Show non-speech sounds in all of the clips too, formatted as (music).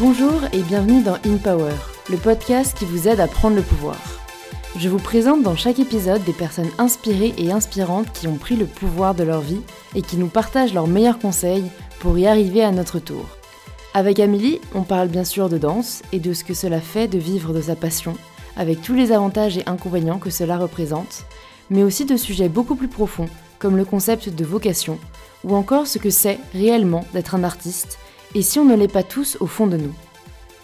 Bonjour et bienvenue dans In Power, le podcast qui vous aide à prendre le pouvoir. Je vous présente dans chaque épisode des personnes inspirées et inspirantes qui ont pris le pouvoir de leur vie et qui nous partagent leurs meilleurs conseils pour y arriver à notre tour. Avec Amélie, on parle bien sûr de danse et de ce que cela fait de vivre de sa passion, avec tous les avantages et inconvénients que cela représente, mais aussi de sujets beaucoup plus profonds, comme le concept de vocation, ou encore ce que c'est réellement d'être un artiste, et si on ne l'est pas tous au fond de nous?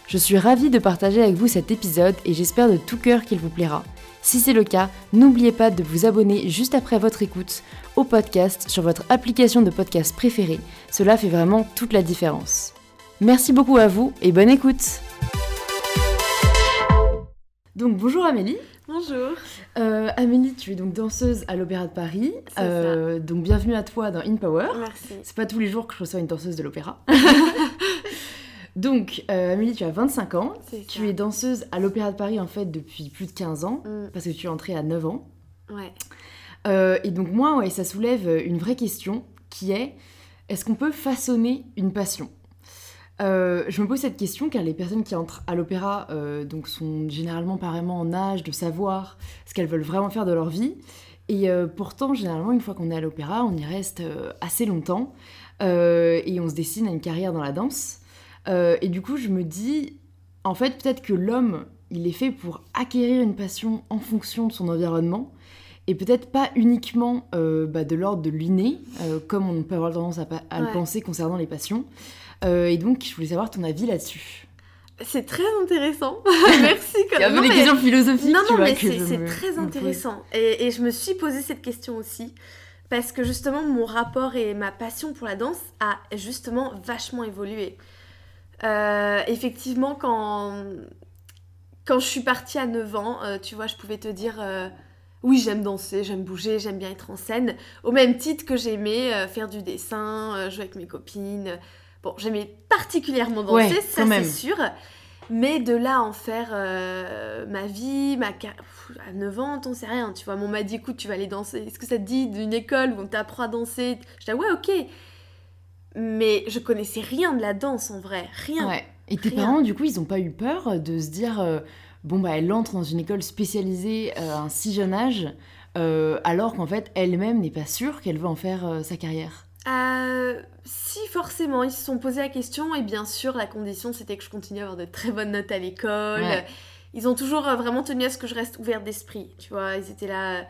Je suis ravie de partager avec vous cet épisode et j'espère de tout cœur qu'il vous plaira. Si c'est le cas, n'oubliez pas de vous abonner juste après votre écoute au podcast sur votre application de podcast préférée. Cela fait vraiment toute la différence. Merci beaucoup à vous et bonne écoute Donc bonjour Amélie Bonjour. Euh, Amélie, tu es donc danseuse à l'Opéra de Paris. Euh, donc bienvenue à toi dans In Power. Merci. C'est pas tous les jours que je reçois une danseuse de l'opéra. (laughs) donc euh, Amélie, tu as 25 ans. Tu es danseuse à l'Opéra de Paris en fait depuis plus de 15 ans mm. parce que tu es entrée à 9 ans. Ouais. et donc moi, ouais, ça soulève une vraie question qui est est-ce qu'on peut façonner une passion? Euh, je me pose cette question car les personnes qui entrent à l'opéra euh, donc sont généralement pas vraiment en âge de savoir ce qu'elles veulent vraiment faire de leur vie. Et euh, pourtant, généralement, une fois qu'on est à l'opéra, on y reste assez longtemps et on se dessine à une carrière dans la danse. et du coup, je me dis, en fait, peut-être que l'homme, il est fait pour acquérir une passion en fonction de son environnement et peut-être pas uniquement bah, de l'ordre de l'inné, comme on peut avoir tendance à, à le penser concernant les passions. Euh, et donc, je voulais savoir ton avis là-dessus. C'est très intéressant. (laughs) Merci quand. Il y a des questions philosophiques. Non, non, mais c'est très intéressant. Et, et, je me suis posé cette question aussi. Parce que justement, mon rapport et ma passion pour la danse a justement vachement évolué. Euh, effectivement, quand, quand je suis partie à 9 ans, euh, tu vois, je pouvais te dire oui, j'aime danser, j'aime bouger, j'aime bien être en scène. Au même titre que j'aimais faire du dessin, jouer avec mes copines, Bon, j'aimais particulièrement danser, ça c'est sûr. Mais de là en faire euh, ma vie, ma à 9 ans, t'en sais rien, tu vois. On m'a dit, écoute, tu vas aller danser. Est-ce que ça te dit d'une école où on t'apprend à danser? Je dis, ouais, ok. Mais je connaissais rien de la danse en vrai, rien. Ouais. Et tes parents, du coup, ils ont pas eu peur de se dire, euh, bon, bah, elle entre dans une école spécialisée euh, à un si jeune âge, alors qu'en fait, elle-même n'est pas sûre qu'elle veut en faire sa carrière? Euh, si forcément, ils se sont posé la question et bien sûr la condition c'était que je continue à avoir de très bonnes notes à l'école. Ils ont toujours euh, vraiment tenu à ce que je reste ouverte d'esprit, tu vois. Ils étaient là,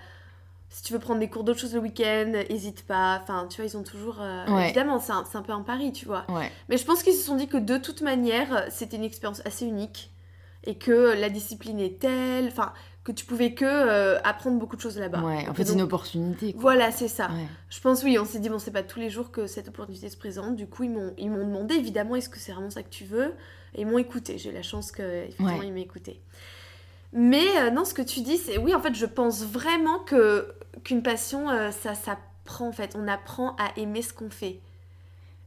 si tu veux prendre des cours d'autres choses le week-end, hésite pas. Enfin, tu vois, ils ont toujours... Euh, évidemment, c'est un, un, peu un pari, tu vois. Mais je pense qu'ils se sont dit que de toute manière, c'était une expérience assez unique et que la discipline est telle... Enfin, que tu pouvais que euh, apprendre beaucoup de choses là-bas. Ouais, en fait, c'est une opportunité. Voilà, c'est ça. Je pense, oui, on s'est dit, bon, c'est pas tous les jours que cette opportunité se présente. Du coup, ils m'ont, demandé, évidemment, est-ce que c'est vraiment ça que tu veux? Et ils m'ont écouté. J'ai la chance qu'ils ils m'aient écouté. Mais euh, non, ce que tu dis, c'est oui, en fait, je pense vraiment que qu'une passion, euh, ça s'apprend, en fait. On apprend à aimer ce qu'on fait.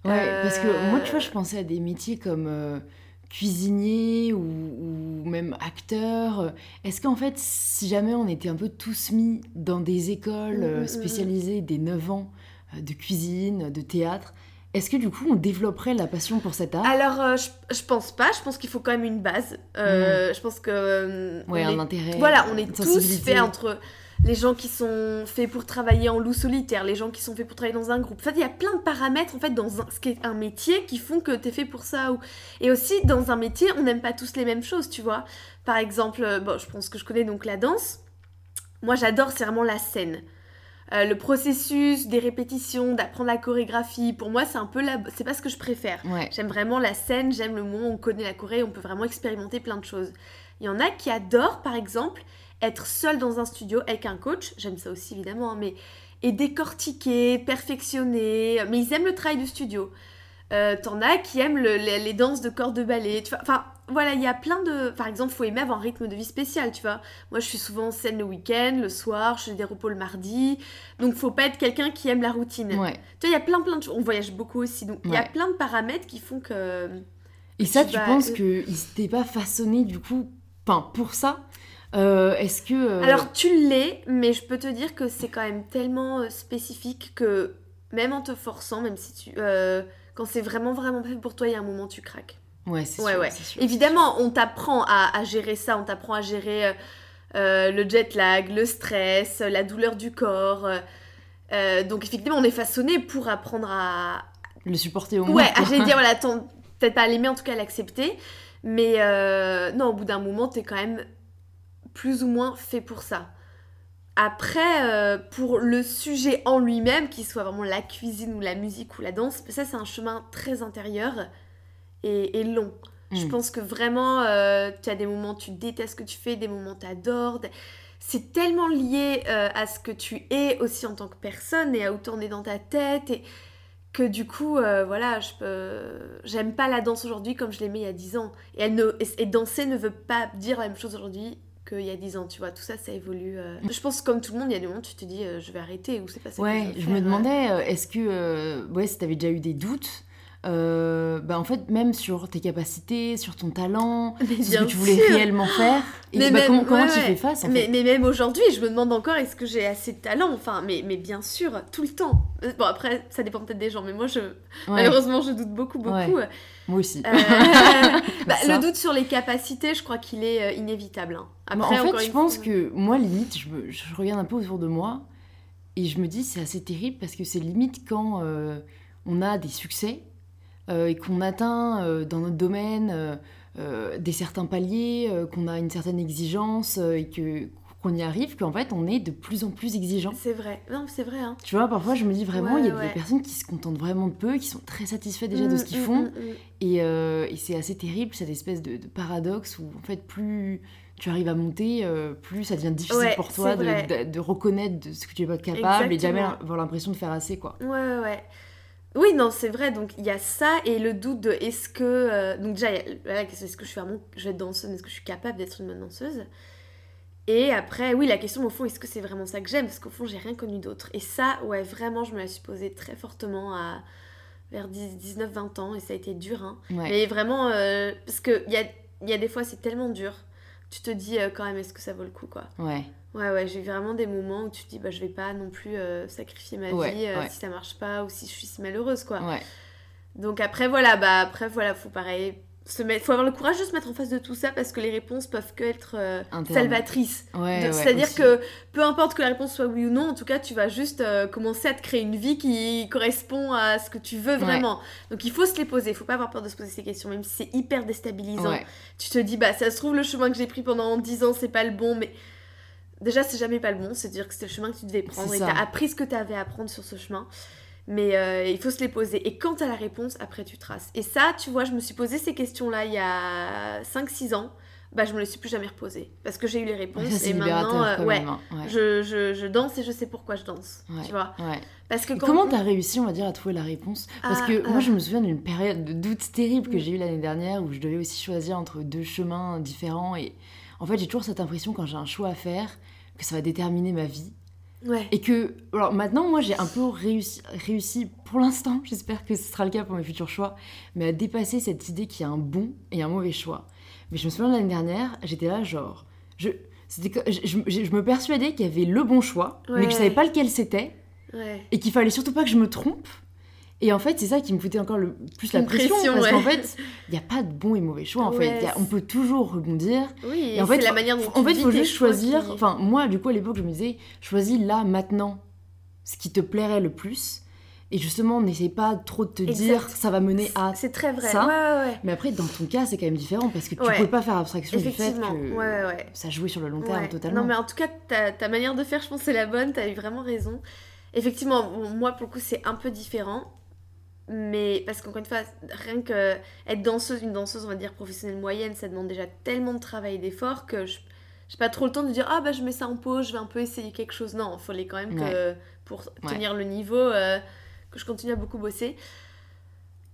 Ouais, parce que moi, tu vois, je pensais à des métiers comme cuisinier ou, même acteur Est-ce qu'en fait, si jamais on était un peu tous mis dans des écoles mm, mm, mm, spécialisées des 9 ans euh, de cuisine, de théâtre, est-ce que du coup on développerait la passion pour cet art? Alors euh, je, pense pas, je pense qu'il faut quand même une base. Euh, je pense que... ouais, un intérêt. Voilà, on est tous faits entre les gens qui sont faits pour travailler en loup solitaire, les gens qui sont faits pour travailler dans un groupe. En fait, il y a plein de paramètres en fait dans ce qui est un métier qui font que tu es fait pour ça. Ou... Et aussi, dans un métier, on n'aime pas tous les mêmes choses, tu vois. Par exemple, euh, bon, je pense que je connais donc la danse. Moi, j'adore, c'est vraiment la scène. Euh, le processus des répétitions, d'apprendre la chorégraphie, pour moi, c'est un peu la... C'est pas ce que je préfère. J'aime vraiment la scène, j'aime le moment où on connaît la choré, on peut vraiment expérimenter plein de choses. Il y en a qui adorent, par exemple, être seul dans un studio avec un coach, j'aime ça aussi évidemment, hein, mais et décortiquer, perfectionner, mais ils aiment le travail du studio. Euh, T'en as qui aiment les, danses de corps de ballet, tu vois. Enfin, voilà, il y a plein de. Par exemple, faut aimer avoir un rythme de vie spécial, tu vois. Moi, je suis souvent en scène le week-end, le soir, je fais des repos le mardi. Donc, faut pas être quelqu'un qui aime la routine. Ouais. Tu vois, il y a plein, plein de choses. On voyage beaucoup aussi. Donc, il y a plein de paramètres qui font que. Et ça, tu, penses qu'ils s'étaient pas façonnés, du coup, enfin, pour ça euh, est-ce que... Euh, Alors tu l'es, mais je peux te dire que c'est quand même tellement euh, spécifique que même en te forçant, même si tu... quand c'est vraiment vraiment fait pour toi, il y a un moment tu craques. Ouais, c'est Ouais, sûr, ouais. sûr, Évidemment, on t'apprend à, à gérer ça, on t'apprend à gérer le jet lag, le stress, la douleur du corps. donc effectivement, on est façonné pour apprendre à... Le supporter au moins. Ouais, j'allais dire, (laughs) voilà, peut-être pas à l'aimer, en tout cas à l'accepter. Mais euh, non, au bout d'un moment, t'es quand même plus ou moins fait pour ça. Après, euh, pour le sujet en lui-même, qu'il soit vraiment la cuisine ou la musique ou la danse, ça c'est un chemin très intérieur et, et long. Je Mm. pense que vraiment, euh, tu as des moments où tu détestes ce que tu fais, des moments où tu adores. C'est tellement lié euh, à ce que tu es aussi en tant que personne et à où t'en es dans ta tête. Et que du coup, euh, voilà, je peux... j'aime pas la danse aujourd'hui comme je l'aimais il y a 10 ans. Et, elle ne... et danser ne veut pas dire la même chose aujourd'hui qu'il y a 10 ans, tu vois. Tout ça, ça évolue. euh. Je pense que comme tout le monde, il y a des moments où tu te dis, euh, je vais arrêter ou c'est pas ça que Ouais, je faire, me demandais, euh, est-ce que, ouais, si t'avais déjà eu des doutes, euh, bah en fait, même sur tes capacités, sur ton talent, Mais sur ce que tu voulais sûr. réellement faire, et Mais bah, même- comment, comment ouais, tu fais face en mais, fait mais même aujourd'hui, je me demande encore est-ce que j'ai assez de talent? Enfin, mais, mais bien sûr, tout le temps. Euh, Bon, après, ça dépend peut-être des gens, mais moi, je, Ouais, malheureusement, je doute beaucoup, beaucoup. Ouais. Moi aussi. Euh, (laughs) bah, le doute sur les capacités, je crois qu'il est euh, inévitable. hein. Bah, Après, en fait, je pense fois- que moi, limite, je, me- je regarde un peu autour de moi et je me dis c'est assez terrible parce que c'est limite quand euh, on a des succès et qu'on atteint euh, dans notre domaine euh, euh, des certains paliers, euh, qu'on a une certaine exigence euh, et que qu'on y arrive, qu'en fait on est de plus en plus exigeant. C'est vrai. Non, c'est vrai. Hein. Tu vois, parfois je me dis vraiment, il y a Ouais, des personnes qui se contentent vraiment de peu, qui sont très satisfaits déjà de Mm, ce qu'ils mm, font. mm, mm. Et, euh, et c'est assez terrible, cette espèce de, de paradoxe où, en fait, plus tu arrives à monter, euh, plus ça devient difficile Ouais, pour toi de, vrai. de- de reconnaître de ce que tu es pas capable et de jamais Exactement. avoir l'impression de faire assez, quoi. Ouais, ouais, ouais. Oui, non, c'est vrai. Donc, il y a ça et le doute de est-ce que. euh, donc, déjà, la question est-ce que je suis vraiment. Je vais être danseuse, est-ce que je suis capable d'être une bonne danseuse? Et après, oui, la question au fond, est-ce que c'est vraiment ça que j'aime? Parce qu'au fond, j'ai rien connu d'autre. Et ça, ouais, vraiment, je me la suis posée très fortement à vers 19-20 ans et ça a été dur. Hein. Ouais. Mais vraiment, euh, parce qu'il y a, y a des fois, c'est tellement dur. Tu te dis euh, quand même, est-ce que ça vaut le coup, quoi? Ouais. Ouais, ouais, j'ai eu vraiment des moments où tu te dis, bah, je vais pas non plus euh, sacrifier ma Ouais, vie euh, ouais. si ça marche pas ou si je suis si malheureuse, quoi. Ouais. Donc après, voilà, bah, après, voilà, faut pareil. Se mettre, faut avoir le courage de se mettre en face de tout ça parce que les réponses peuvent que être euh, salvatrices. Ouais, De- ouais, C'est-à-dire que peu importe que la réponse soit oui ou non, en tout cas, tu vas juste commencer à te créer une vie qui correspond à ce que tu veux vraiment. Donc il faut se les poser, il faut pas avoir peur de se poser ces questions, même si c'est hyper déstabilisant. Ouais. Tu te dis, bah ça se trouve, le chemin que j'ai pris pendant 10 ans, c'est pas le bon, mais déjà, c'est jamais pas le bon, c'est-à-dire que c'était le chemin que tu devais prendre C'est et t'as appris ce que t'avais à apprendre sur ce chemin. Mais euh, il faut se les poser. Et quand t'as la réponse, après tu traces. Et ça, tu vois, je me suis posé ces questions-là il y a 5-6 ans. Bah, je me les suis plus jamais reposées. Parce que j'ai eu les (laughs) réponses. Ça, c'est et maintenant, euh, ouais, hein. Ouais. je, je, je danse et je sais pourquoi je danse. Ouais. Tu vois. Parce que quand comment t'as réussi, on va dire, à trouver la réponse? Parce Ah, que moi, ah. je me souviens d'une période de doute terrible que Mm. j'ai eue l'année dernière où je devais aussi choisir entre deux chemins différents. Et en fait, j'ai toujours cette impression quand j'ai un choix à faire que ça va déterminer ma vie. Ouais. Et que, alors maintenant, moi, j'ai un peu réussi, réussi pour l'instant, (laughs) j'espère que ce sera le cas pour mes futurs choix, mais à dépasser cette idée qu'il y a un bon et un mauvais choix. Mais je me souviens de l'année dernière, j'étais là, genre, je, je, je- je me persuadais qu'il y avait le bon choix, mais que je savais pas lequel c'était, Ouais. et qu'il fallait surtout pas que je me trompe. Et en fait, c'est ça qui me foutait encore le plus la pression, pression, parce ouais. qu'en fait, il n'y a pas de bon et mauvais choix, en fait. Ouais, Il y a- on peut toujours rebondir. Oui, Et en fait, la manière dont En tu fait, faut juste choisir. qui- Enfin, moi, du coup, à l'époque, je me disais, choisis là, maintenant, ce qui te plairait le plus. Et justement, n'essaye pas trop de te Exact. dire, ça va mener à. C'est très vrai. ça. Ouais, ouais, ouais. Mais après, dans ton cas, c'est quand même différent parce que tu Ouais. peux pas faire abstraction du fait que ça jouait sur le long terme totalement. Non, mais en tout cas, ta, ta manière de faire, je pense, c'est la bonne. T'as eu vraiment raison. Effectivement, moi, pour le coup, c'est un peu différent. Mais parce qu'encore une fois, rien que être danseuse, une danseuse, on va dire professionnelle moyenne, ça demande déjà tellement de travail et d'effort que je j'ai pas trop le temps de dire ah bah je mets ça en pause, je vais un peu essayer quelque chose. Non, il fallait quand même que pour tenir le niveau, euh, que je continue à beaucoup bosser.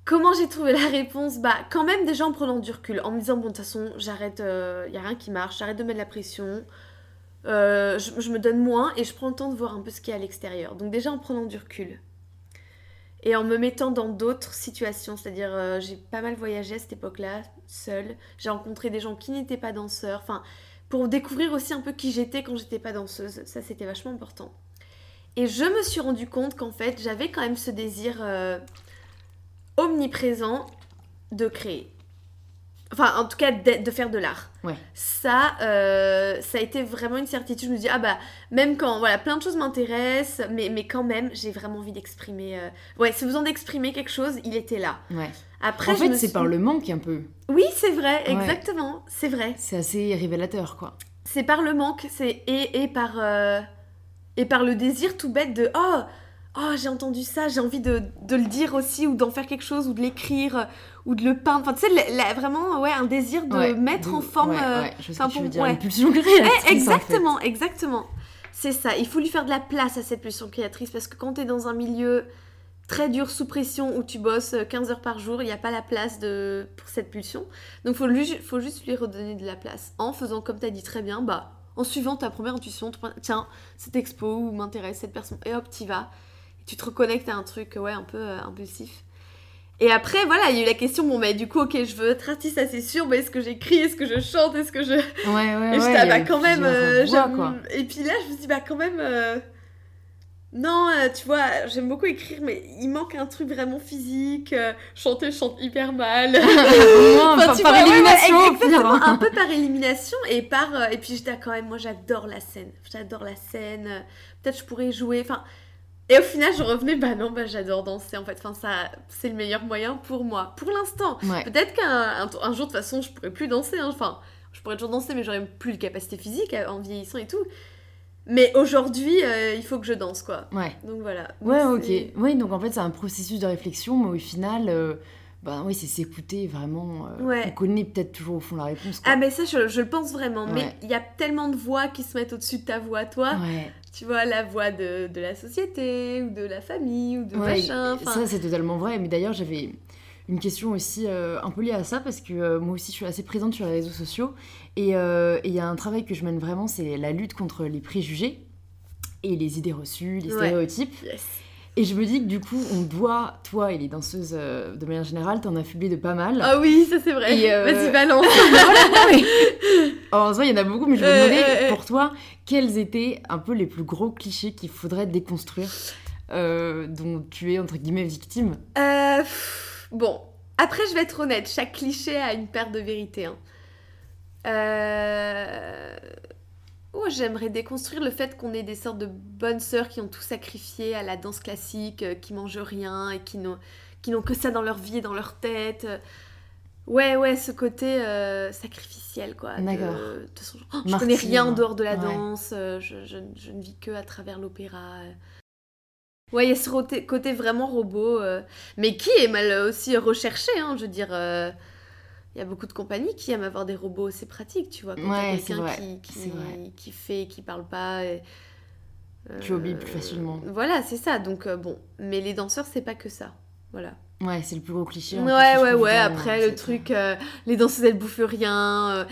Comment j'ai trouvé la réponse? Bah quand même déjà en prenant du recul, en me disant bon de toute façon j'arrête, il y a rien qui marche, j'arrête de mettre la pression, euh, je, je me donne moins et je prends le temps de voir un peu ce qu'il y a à l'extérieur. Donc déjà en prenant du recul et en me mettant dans d'autres situations, c'est-à-dire euh, j'ai pas mal voyagé à cette époque-là, seule. J'ai rencontré des gens qui n'étaient pas danseurs, enfin pour découvrir aussi un peu qui j'étais quand j'étais pas danseuse. Ça c'était vachement important. Et je me suis rendu compte qu'en fait j'avais quand même ce désir euh, omniprésent de créer. Enfin, en tout cas, de, de faire de l'art. Ouais. Ça, euh, ça a été vraiment une certitude. Je me dis, ah bah, même quand, voilà, plein de choses m'intéressent, mais, mais quand même, j'ai vraiment envie d'exprimer. euh, Ouais, si besoin d'exprimer quelque chose, il était là. Ouais. Après, en fait, c'est suis- par le manque un peu. Oui, c'est vrai, Ouais. exactement, c'est vrai. C'est assez révélateur, quoi. C'est par le manque, c'est et, et par euh, et par le désir tout bête de oh oh j'ai entendu ça, j'ai envie de, de le dire aussi ou d'en faire quelque chose ou de l'écrire ou de le peindre. Enfin tu sais vraiment ouais un désir de Ouais, mettre de- en forme. ouais, euh, ouais, je sais que tu pour- veux dire. Une pulsion créatrice. Eh, (laughs) en fait. exactement, exactement. C'est ça. Il faut lui faire de la place à cette pulsion créatrice parce que quand tu es dans un milieu très dur, sous pression, où tu bosses euh, 15 heures par jour, il n'y a pas la place de... pour cette pulsion. Donc il faut, lui- faut juste lui redonner de la place en faisant, comme tu as dit très bien, bah, en suivant ta première intuition. Tiens, cette expo ou m'intéresse cette personne, et hop, t'y vas. Et tu te reconnectes à un truc ouais, un peu euh, impulsif. Et après, voilà, il y a eu la question, bon, mais du coup, ok, je veux être artiste, ça c'est sûr, mais est-ce que j'écris, est-ce que je chante, est-ce que je... Ouais, ouais, Et ouais. j'étais, il ah bah quand même, euh, quoi. Et puis là, je me dis, bah quand même, euh, non, euh, tu vois, j'aime beaucoup écrire, mais il manque un truc vraiment physique. euh, chanter, je chante hyper mal. Moi, (laughs) Enfin, par, tu par vois, ouais, ouais, élimination, pire, exactement, hein. un peu par élimination et par... euh, et puis j'étais ah, quand même, moi j'adore la scène. J'adore la scène. euh, Peut-être je pourrais jouer, enfin... Et au final, je revenais, bah non, bah j'adore danser en fait. Enfin, ça, c'est le meilleur moyen pour moi, pour l'instant. Ouais. Peut-être qu'un un, un jour, de toute façon, je pourrais plus danser. hein. Enfin, je pourrais toujours danser, mais j'aurais plus de capacité physique euh, en vieillissant et tout. Mais aujourd'hui, euh, il faut que je danse, quoi. Ouais. Donc voilà. Ouais, ok. Oui, donc en fait, c'est un processus de réflexion, mais au final, euh, bah oui, c'est s'écouter vraiment. euh, Ouais. On connaît peut-être toujours au fond la réponse. Quoi. Ah, mais ça, je, je le pense vraiment. Mais il y a tellement de voix qui se mettent au-dessus de ta voix, toi. Ouais. Tu vois, la voix de, de la société, ou de la famille, ou de Ouais, machin. Ça, c'est totalement vrai. Mais d'ailleurs, j'avais une question aussi euh, un peu liée à ça parce que euh, moi aussi, je suis assez présente sur les réseaux sociaux. Et euh, et il y a un travail que je mène vraiment, c'est la lutte contre les préjugés et les idées reçues, les Ouais. stéréotypes. yes. Et je me dis que du coup, on doit, toi et les danseuses euh, de manière générale, t'en as affublé de pas mal. Ah oui, ça c'est vrai. Euh, Vas-y, balance. (laughs) (laughs) En soi, il y en a beaucoup, mais je me Euh, demandais, euh, pour toi, quels étaient un peu les plus gros clichés qu'il faudrait déconstruire, euh, dont tu es, entre guillemets, victime? Euh, pff, bon, après je vais être honnête, chaque cliché a une paire de vérité. hein. Euh... oh, J'aimerais déconstruire le fait qu'on ait des sortes de bonnes sœurs qui ont tout sacrifié à la danse classique, euh, qui mangent rien et qui n'ont qui n'ont que ça dans leur vie et dans leur tête. Ouais, ouais, ce côté euh, sacrificiel, quoi. de- D'accord. De, son Oh, je connais rien en dehors de la Ouais. danse, euh, je, je- je ne vis que à travers l'opéra. Ouais, il y a ce côté, côté vraiment robot, euh, mais qui est mal aussi recherché, hein, je veux dire. euh, Il y a beaucoup de compagnies qui aiment avoir des robots, c'est pratique, tu vois. Quand Ouais, quelqu'un qui, qui, qui fait, qui parle pas. et, Tu oublies plus facilement. Voilà, c'est ça. Donc, euh, bon. Mais les danseurs, c'est pas que ça. Voilà. Ouais, c'est le plus gros cliché. Ouais, ouais, ouais. Après, dans le truc, euh, les danseuses, elles bouffent rien. euh.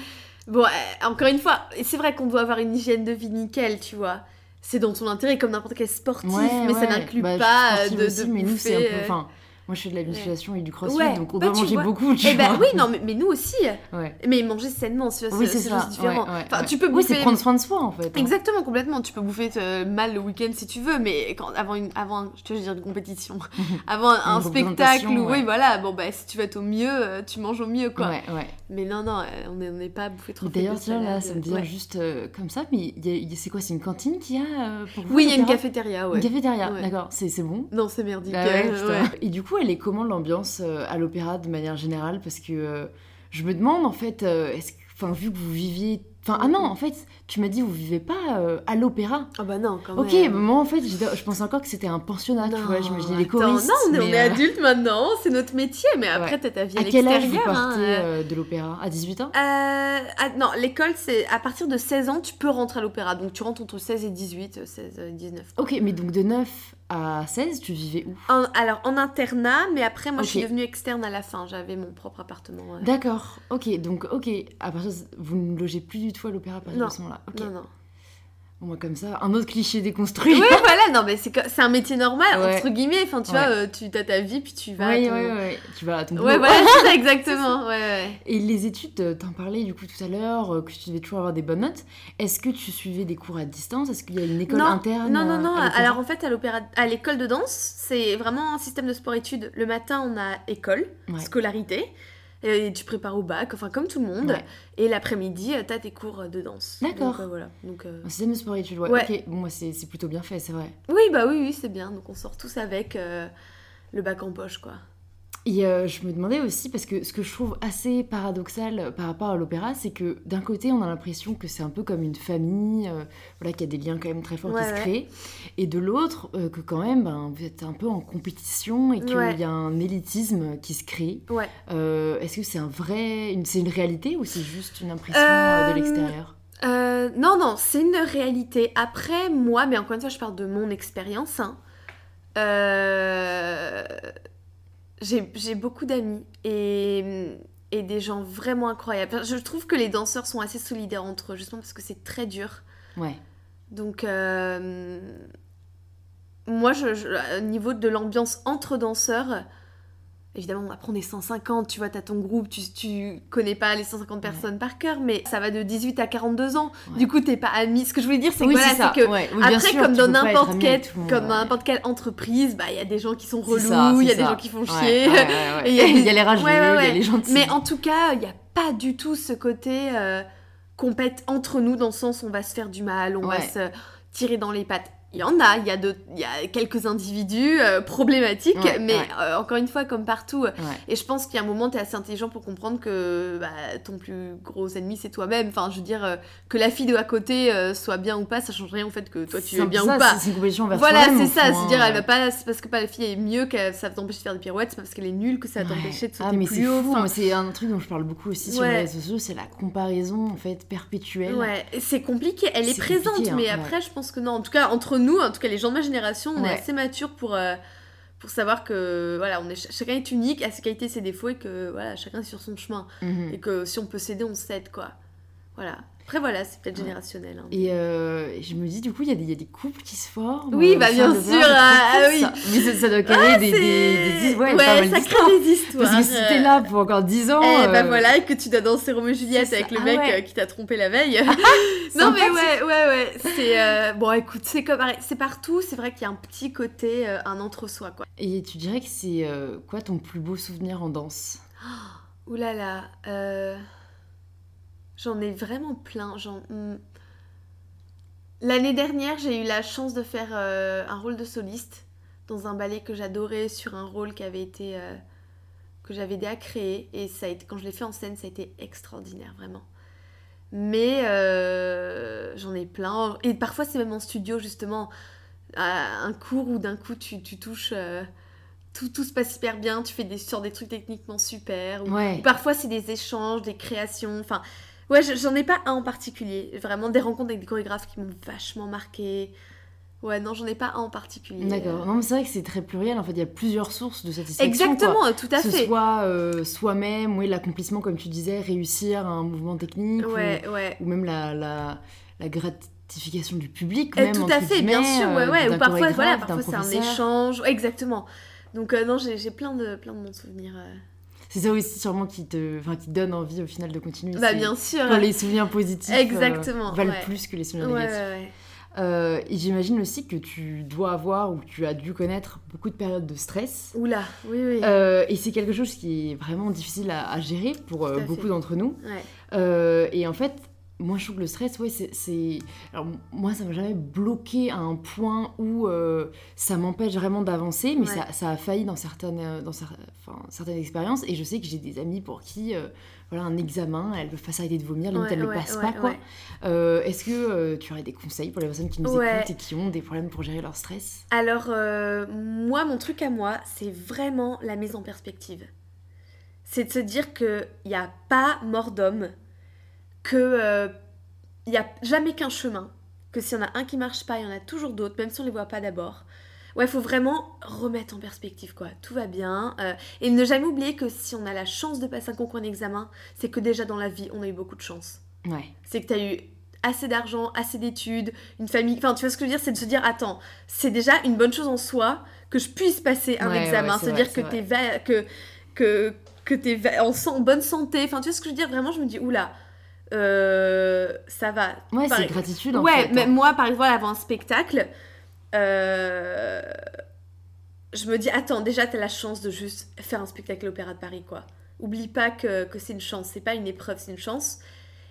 Bon, euh, encore une fois, c'est vrai qu'on doit avoir une hygiène de vie nickel, tu vois. C'est dans ton intérêt, comme n'importe quel sportif, Ouais, mais ça n'inclut Bah, pas euh, de, aussi, de mais nous, c'est un peu... euh. Enfin, moi, je fais de la musculation et du crossfit, Ouais. donc on Bah, doit manger vois. beaucoup, tu Eh ben vois. oui, non, mais, mais nous aussi. Ouais. Mais manger sainement, c'est Oui, c'est ça. différent. ouais, enfin, tu peux Oui, bouffer. c'est prendre soin de soi, en fait. hein. Exactement, complètement. Tu peux bouffer euh, mal le week-end si tu veux, mais quand, avant, une, avant je te veux dire une compétition, (laughs) avant un, spectacle, ou oui, voilà, bon, bah, si tu vas être au mieux, euh, tu manges au mieux, quoi. Mais non, non, euh, on n'est pas bouffé trop Mais fait de D'ailleurs, tiens, là, ça me vient juste euh, comme ça, mais c'est quoi C'est une cantine qu'il y a pour vous, Oui, il y a une cafétéria, ouais. Une cafétéria, d'accord, c'est bon? Non, c'est merdique. Bah. Et du coup, elle est comment l'ambiance euh, à l'opéra de manière générale? Parce que euh, je me demande en fait, euh, est-ce que, vu que vous viviez, enfin, ah non, en fait, tu m'as dit vous vivez pas euh, à l'opéra. Ah bah non, quand Ok, même. bah, moi en fait, je pensais encore que c'était un pensionnat, tu vois. J'imaginais les choristes. Non, on est, on mais, est euh, adulte maintenant, c'est notre métier, mais après, Ouais. t'as ta vie à, À quel âge vous l'extérieur. partez hein, de l'opéra? À 18 ans? Non, l'école, c'est à partir de 16 ans, tu peux rentrer à l'opéra. Donc tu rentres entre 16 et 18, euh, 16 et 19. Ok, mais donc de 9 à 16, tu vivais où? En- alors en internat, mais après, moi, je suis Ok. devenue externe à la fin. J'avais mon propre appartement. ouais. D'accord, ok, donc ok, à partir de- vous ne logez plus du tout à l'opéra à partir Non. De ce moment-là. Ok, Non, non. bon, moi comme ça, un autre cliché déconstruit. Oui, (laughs) voilà, non, mais c'est un métier normal, Ouais. entre guillemets. Enfin, tu Ouais. vois, euh, tu as ta vie, puis tu vas. à Ouais, ton- ouais, ouais, tu vas à ton. Ouais, voilà, ça, (laughs) exactement. Ouais. Et les études, euh, t'en parlais du coup tout à l'heure, euh, que tu devais toujours avoir des bonnes notes. Est-ce que tu suivais des cours à distance? Est-ce qu'il y a une école non, interne Non, non, non. à Alors en fait, à à l'école de danse, c'est vraiment un système de sport-études. Le matin, on a école, scolarité. Et tu prépares au bac, enfin comme tout le monde. Ouais. Et l'après-midi, euh, t'as tes cours de danse. D'accord. Donc, euh, voilà. Donc, euh, Un système de sport études, ouais. Ouais. Ok, bon, moi, c'est c'est plutôt bien fait, c'est vrai. Oui, bah oui, oui, c'est bien. Donc on sort tous avec euh, le bac en poche, quoi. Et euh, je me demandais aussi, parce que ce que je trouve assez paradoxal euh, par rapport à l'opéra, c'est que d'un côté, on a l'impression que c'est un peu comme une famille, euh, voilà, qu'il y a des liens quand même très forts Ouais, qui se créent, et de l'autre, euh, que quand même, ben, vous êtes un peu en compétition et qu'il Ouais. y a un élitisme qui se crée. Est-ce que c'est un vrai, une, c'est une réalité ou c'est juste une impression de l'extérieur? non, non, c'est une réalité. Après, moi, mais encore une fois, je parle de mon expérience. hein. Euh, J'ai beaucoup d'amis et, et des gens vraiment incroyables. Enfin, je trouve que les danseurs sont assez solidaires entre eux, justement parce que c'est très dur. Ouais. Donc, euh, moi, je, je- au niveau de l'ambiance entre danseurs, évidemment, on apprend des 150, tu vois, t'as ton groupe, tu, tu connais pas les 150 personnes par cœur, mais ça va de 18 à 42 ans. Ouais. Du coup, t'es pas amis. Ce que je voulais dire, c'est que Oui, voilà, c'est ça. c'est que. ouais. Oui, bien Après, sûr, comme dans n'importe quelle, comme dans n'importe quelle entreprise, bah il y a des gens qui sont relous, il y a des gens qui font chier. (laughs) il y a y, les rageux, il y a les gentils. Mais en tout cas, il n'y a pas du tout ce côté euh, compète entre nous dans le sens où on va se faire du mal, on va se tirer dans les pattes. Il y en a, il y a, de, il y a quelques individus euh, problématiques, Ouais, mais ouais. euh, encore une fois, comme partout. Ouais. Et je pense qu'il y a un moment, tu es assez intelligent pour comprendre que bah, ton plus gros ennemi, c'est toi-même. Enfin, je veux dire, euh, que la fille de à côté euh, soit bien ou pas, ça change rien au fait que toi, tu es bien ça, ou pas. c'est- Voilà, c'est ça. C'est-à-dire, elle va pas, c'est parce que pas la fille est mieux que ça va t'empêcher de faire des pirouettes, c'est parce qu'elle est nulle que ça va t'empêcher de sauter Ah mais c'est plus haut. Enfin, c'est un truc dont je parle beaucoup aussi sur les réseaux sociaux, c'est la comparaison en fait perpétuelle. Ouais, c'est compliqué, elle est, présente, hein, mais après, je pense que non. En tout cas, entre nous, en tout cas, les gens de ma génération, on Ouais. est assez matures pour, euh, pour savoir que voilà, on est, ch- chacun est unique, à ses qualités, ses défauts, et que voilà, chacun est sur son chemin. Mhm. Et que si on peut s'aider, on s'aide, quoi. Voilà. Après, voilà, c'est peut-être Ouais. générationnel. hein. Et euh, je me dis du coup il y, a des- il y a des couples qui se forment. Oui, euh, bah, bien sûr, ah, trop oui. ça. Mais ça, ça doit créer des, des, des, des- ouais, mal ça crée des histoires. Parce que si t'es là pour encore 10 ans. Eh bah euh, voilà, et que tu dois danser Roméo et Juliette avec le Ah mec ouais. euh, qui t'a trompé la veille. (laughs) non mais ouais, ouais, ouais. C'est euh, bon, écoute, c'est comme c'est partout. C'est vrai qu'il y a un petit côté, euh, un entre-soi, quoi. Et tu dirais que c'est euh, quoi ton plus beau souvenir en danse? Ouh là là, euh, j'en ai vraiment plein. Hmm. L'année dernière, j'ai eu la chance de faire euh, un rôle de soliste dans un ballet que j'adorais sur un rôle qui avait été euh, que j'avais aidé à créer et ça a été quand je l'ai fait en scène, ça a été extraordinaire vraiment. Mais euh, j'en ai plein et parfois c'est même en studio justement un cours où d'un coup tu, tu touches tout, tout se passe hyper bien, tu fais des sur des trucs techniquement super ou Ouais. ou parfois, c'est des échanges, des créations. Enfin, ouais, je- j'en ai pas un en particulier. Vraiment des rencontres avec des chorégraphes qui m'ont vachement marqué. Ouais, non, j'en ai pas un en particulier. D'accord. Non mais c'est vrai que c'est très pluriel. En fait il y a plusieurs sources de satisfaction. Exactement, quoi. tout à que ce fait. soit euh, soi-même, oui, l'accomplissement, comme tu disais, réussir un mouvement technique, Ouais, ouais. ou, ou même la, la, la gratification du public, Euh, même, tout à fait, bien sûr, ouais, euh, ouais. Ou parfois, voilà, parfois c'est un échange. Exactement. Donc, euh, non, j'ai j'ai plein de, plein de bons souvenirs. euh. C'est ça aussi sûrement qui te, enfin, qui te donne envie au final de continuer. Bah, bien sûr. Quand les souvenirs positifs euh, Exactement, valent ouais. plus que les souvenirs Ouais, négatifs. Euh, et j'imagine aussi que tu dois avoir ou que tu as dû connaître beaucoup de périodes de stress. Oula, oui, oui. Euh, et c'est quelque chose qui est vraiment difficile à, à gérer pour euh, beaucoup d'entre nous. Ouais. Et en fait, moi je trouve que le stress, ouais, c'est-. Alors moi, ça m'a jamais bloqué à un point où euh, ça m'empêche vraiment d'avancer, mais Ouais. ça, ça a failli dans certaines, euh, dans cer- enfin, certaines expériences. Et je sais que j'ai des amis pour qui, euh, voilà, un examen, elles peuvent pas s'arrêter de vomir, limite Ouais, elles ne ouais, passent pas, quoi. Euh, Est-ce que tu aurais des conseils pour les personnes qui nous écoutent et qui ont des problèmes pour gérer leur stress? Alors, moi, mon truc à moi, c'est vraiment la mise en perspective. C'est de se dire qu'il n'y a pas mort d'homme, qu'il n'y a jamais qu'un chemin, que s'il y en a un qui marche pas, il y en a toujours d'autres, même si on les voit pas d'abord. Ouais, il faut vraiment remettre en perspective, quoi. Tout va bien. euh, et ne jamais oublier que si on a la chance de passer un concours, un examen, c'est que déjà dans la vie, on a eu beaucoup de chance Ouais. c'est que tu as eu assez d'argent, assez d'études, une famille. Enfin, tu vois ce que je veux dire C'est de se dire, attends, c'est déjà une bonne chose en soi que je puisse passer un Ouais, examen. ouais, C'est-à-dire vrai, que c'est t'es va- que que que va- en, en bonne santé. Enfin, tu vois ce que je veux dire? Vraiment, je me dis, oula, euh, ça va. Ouais, c'est gratitude en Ouais, fait. mais hein. moi, par exemple, avant un spectacle, euh, je me dis, attends, déjà, t'as la chance de juste faire un spectacle à l'Opéra de Paris, quoi. Oublie pas que, que c'est une chance, c'est pas une épreuve, c'est une chance.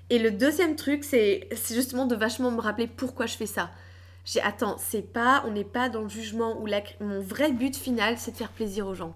Et le deuxième truc, c'est c'est justement de vachement me rappeler pourquoi je fais ça. J'ai attends, c'est pas, on n'est pas dans le jugement où la, mon vrai but final, c'est de faire plaisir aux gens.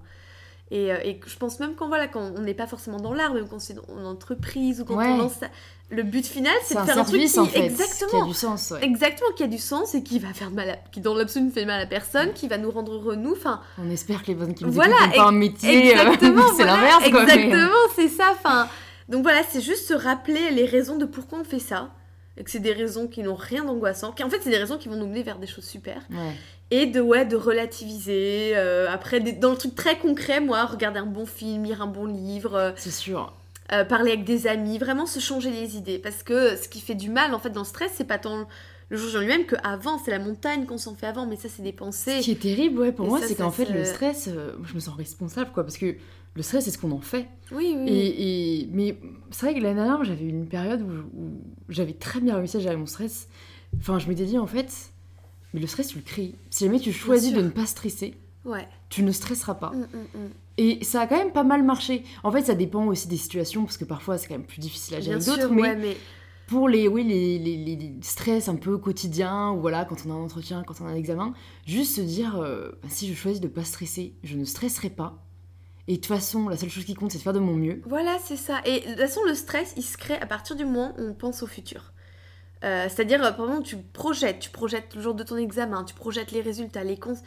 Et, euh, et je pense même quand voilà, quand on n'est pas forcément dans l'art, même quand c'est en entreprise ou quand Ouais. on lance ça, le but final, c'est de un faire un truc qui en fait, exactement, qui a du sens. ouais. exactement, qui a du sens et qui va faire mal, à, qui dans l'absolu ne fait mal à personne, qui va nous rendre heureux nous. Enfin, On espère que les personnes qui nous Voilà, écoutent pas un métier. euh, Exactement, (laughs) c'est voilà, l'inverse Exactement, c'est ça. Enfin, donc voilà, c'est juste se rappeler les raisons de pourquoi on fait ça. Et que c'est des raisons qui n'ont rien d'angoissant. Qui en fait, c'est des raisons qui vont nous mener vers des choses super. Ouais. Et de, ouais, de relativiser. euh, après, des- dans le truc très concret, moi, regarder un bon film, lire un bon livre, euh, C'est sûr. euh, parler avec des amis, vraiment se changer les idées. Parce que ce qui fait du mal, en fait, dans le stress, c'est pas tant le jour en lui-même qu'avant, c'est la montagne qu'on s'en fait avant. Mais ça, c'est des Ce pensées. qui est terrible, ouais, pour Et moi, c'est qu'en fait, le stress, je me sens responsable, quoi, parce que le stress, c'est ce qu'on en fait. Oui, oui. Et, et- mais c'est vrai que l'année dernière, j'avais une période où, où j'avais très bien réussi à gérer mon stress. Enfin, je m'étais dit, en fait, mais le stress, tu le crées. Si jamais tu choisis de ne pas stresser, Ouais. tu ne stresseras pas. Mm, mm, mm. Et ça a quand même pas mal marché. En fait, ça dépend aussi des situations, parce que parfois, c'est quand même plus difficile à gérer d'autres. mais ouais, mais pour les, oui, les, les, les- les stress un peu quotidiens, ou voilà, quand on a un entretien, quand on a un examen, juste se dire, euh, bah, si je choisis de pas stresser, je ne stresserai pas. Et de toute façon, la seule chose qui compte, c'est de faire de mon mieux. Voilà, c'est ça. Et de toute façon, le stress, il se crée à partir du moment où on pense au futur. Euh, C'est-à-dire, euh, exemple, tu projettes, tu projettes le jour de ton examen, tu projettes les résultats, les cons.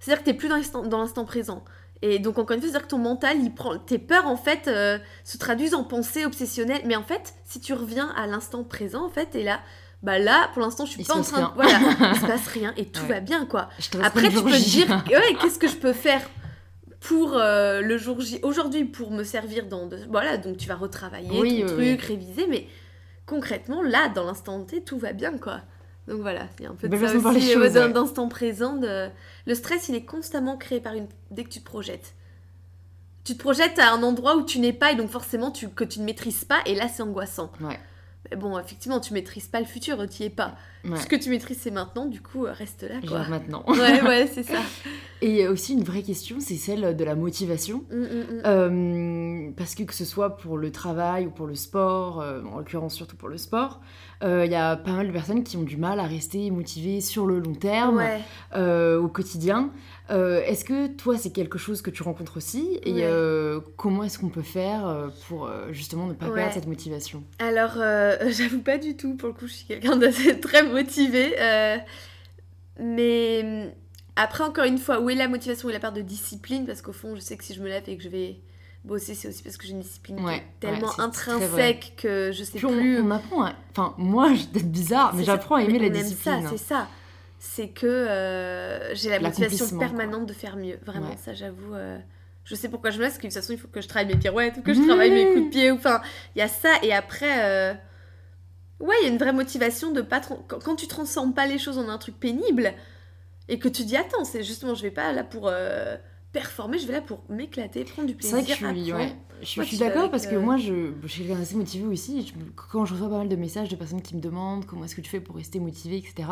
C'est-à-dire que t'es plus dans l'instant- dans l'instant présent. Et donc, encore une fois, c'est-à-dire que ton mental, il prend... tes peurs, en fait, euh, se traduisent en pensées obsessionnelles. Mais en fait, si tu reviens à l'instant présent, en fait, et là, bah là, pour l'instant, je suis Il pas en train de... Voilà, il se (laughs) passe rien et tout Ouais. va bien, quoi. Après, tu peux te dire, ouais, qu'est-ce que je peux faire pour euh, le jour J aujourd'hui pour me servir dans. de- Voilà, donc tu vas retravailler Oui, ton oui, truc, réviser, mais concrètement, là, dans l'instant T, tout va bien, quoi. Donc voilà, il y a un peu de ça aussi, euh, choses, ouais. d'instant présent. De... Le stress, il est constamment créé par une. dès que tu te projettes. Tu te projettes à un endroit où tu n'es pas et donc forcément tu... que tu ne maîtrises pas, et là, c'est angoissant. Ouais. Mais bon, effectivement, tu maîtrises pas le futur, tu y es pas. Ouais. Ce que tu maîtrises, c'est maintenant, du coup, euh, reste là, quoi. Genre maintenant. Ouais, ouais, (laughs) c'est ça. Et aussi une vraie question, c'est celle de la motivation. Mm, mm, mm. Euh, parce que que ce soit pour le travail ou pour le sport, euh, en l'occurrence surtout pour le sport, euh, il y a pas mal de personnes qui ont du mal à rester motivées sur le long terme, Ouais. euh, au quotidien. Euh, est-ce que toi c'est quelque chose que tu rencontres aussi Et Ouais. euh, comment est-ce qu'on peut faire euh, pour euh, justement ne pas Ouais. perdre cette motivation? Alors, euh, (laughs) j'avoue pas du tout, pour le coup, je suis quelqu'un d'assez très motivé. euh, mais hum, après, encore une fois, où est la motivation, est la part de discipline? Parce qu'au fond, je sais que si je me lève et que je vais bosser, c'est aussi parce que j'ai une discipline Ouais, tellement ouais, c'est intrinsèque que je sais Puis on, plus. on apprend à... Enfin, moi, je peut-être bizarre, mais C'est j'apprends à aimer la on aime discipline. ça, c'est ça. C'est que euh, j'ai la motivation quoi. permanente de faire mieux. Vraiment, Ouais. ça, j'avoue. euh, je sais pourquoi je me laisse, parce que de toute façon, il faut que je travaille mes pirouettes ou que je travaille mes coups de pied. ou- Enfin, il y a ça. Et après, euh, ouais, il y a une vraie motivation de pas. Quand, tu transformes pas les choses en un truc pénible et que tu dis, attends, c'est justement, je vais pas là pour euh, performer, je vais là pour m'éclater, prendre du C'est plaisir. vrai que je suis, ouais, je suis, d'accord parce que euh, moi, je, je suis quelqu'un d'assez motivé aussi. Je- quand je reçois pas mal de messages de personnes qui me demandent comment est-ce que tu fais pour rester motivé, etc.,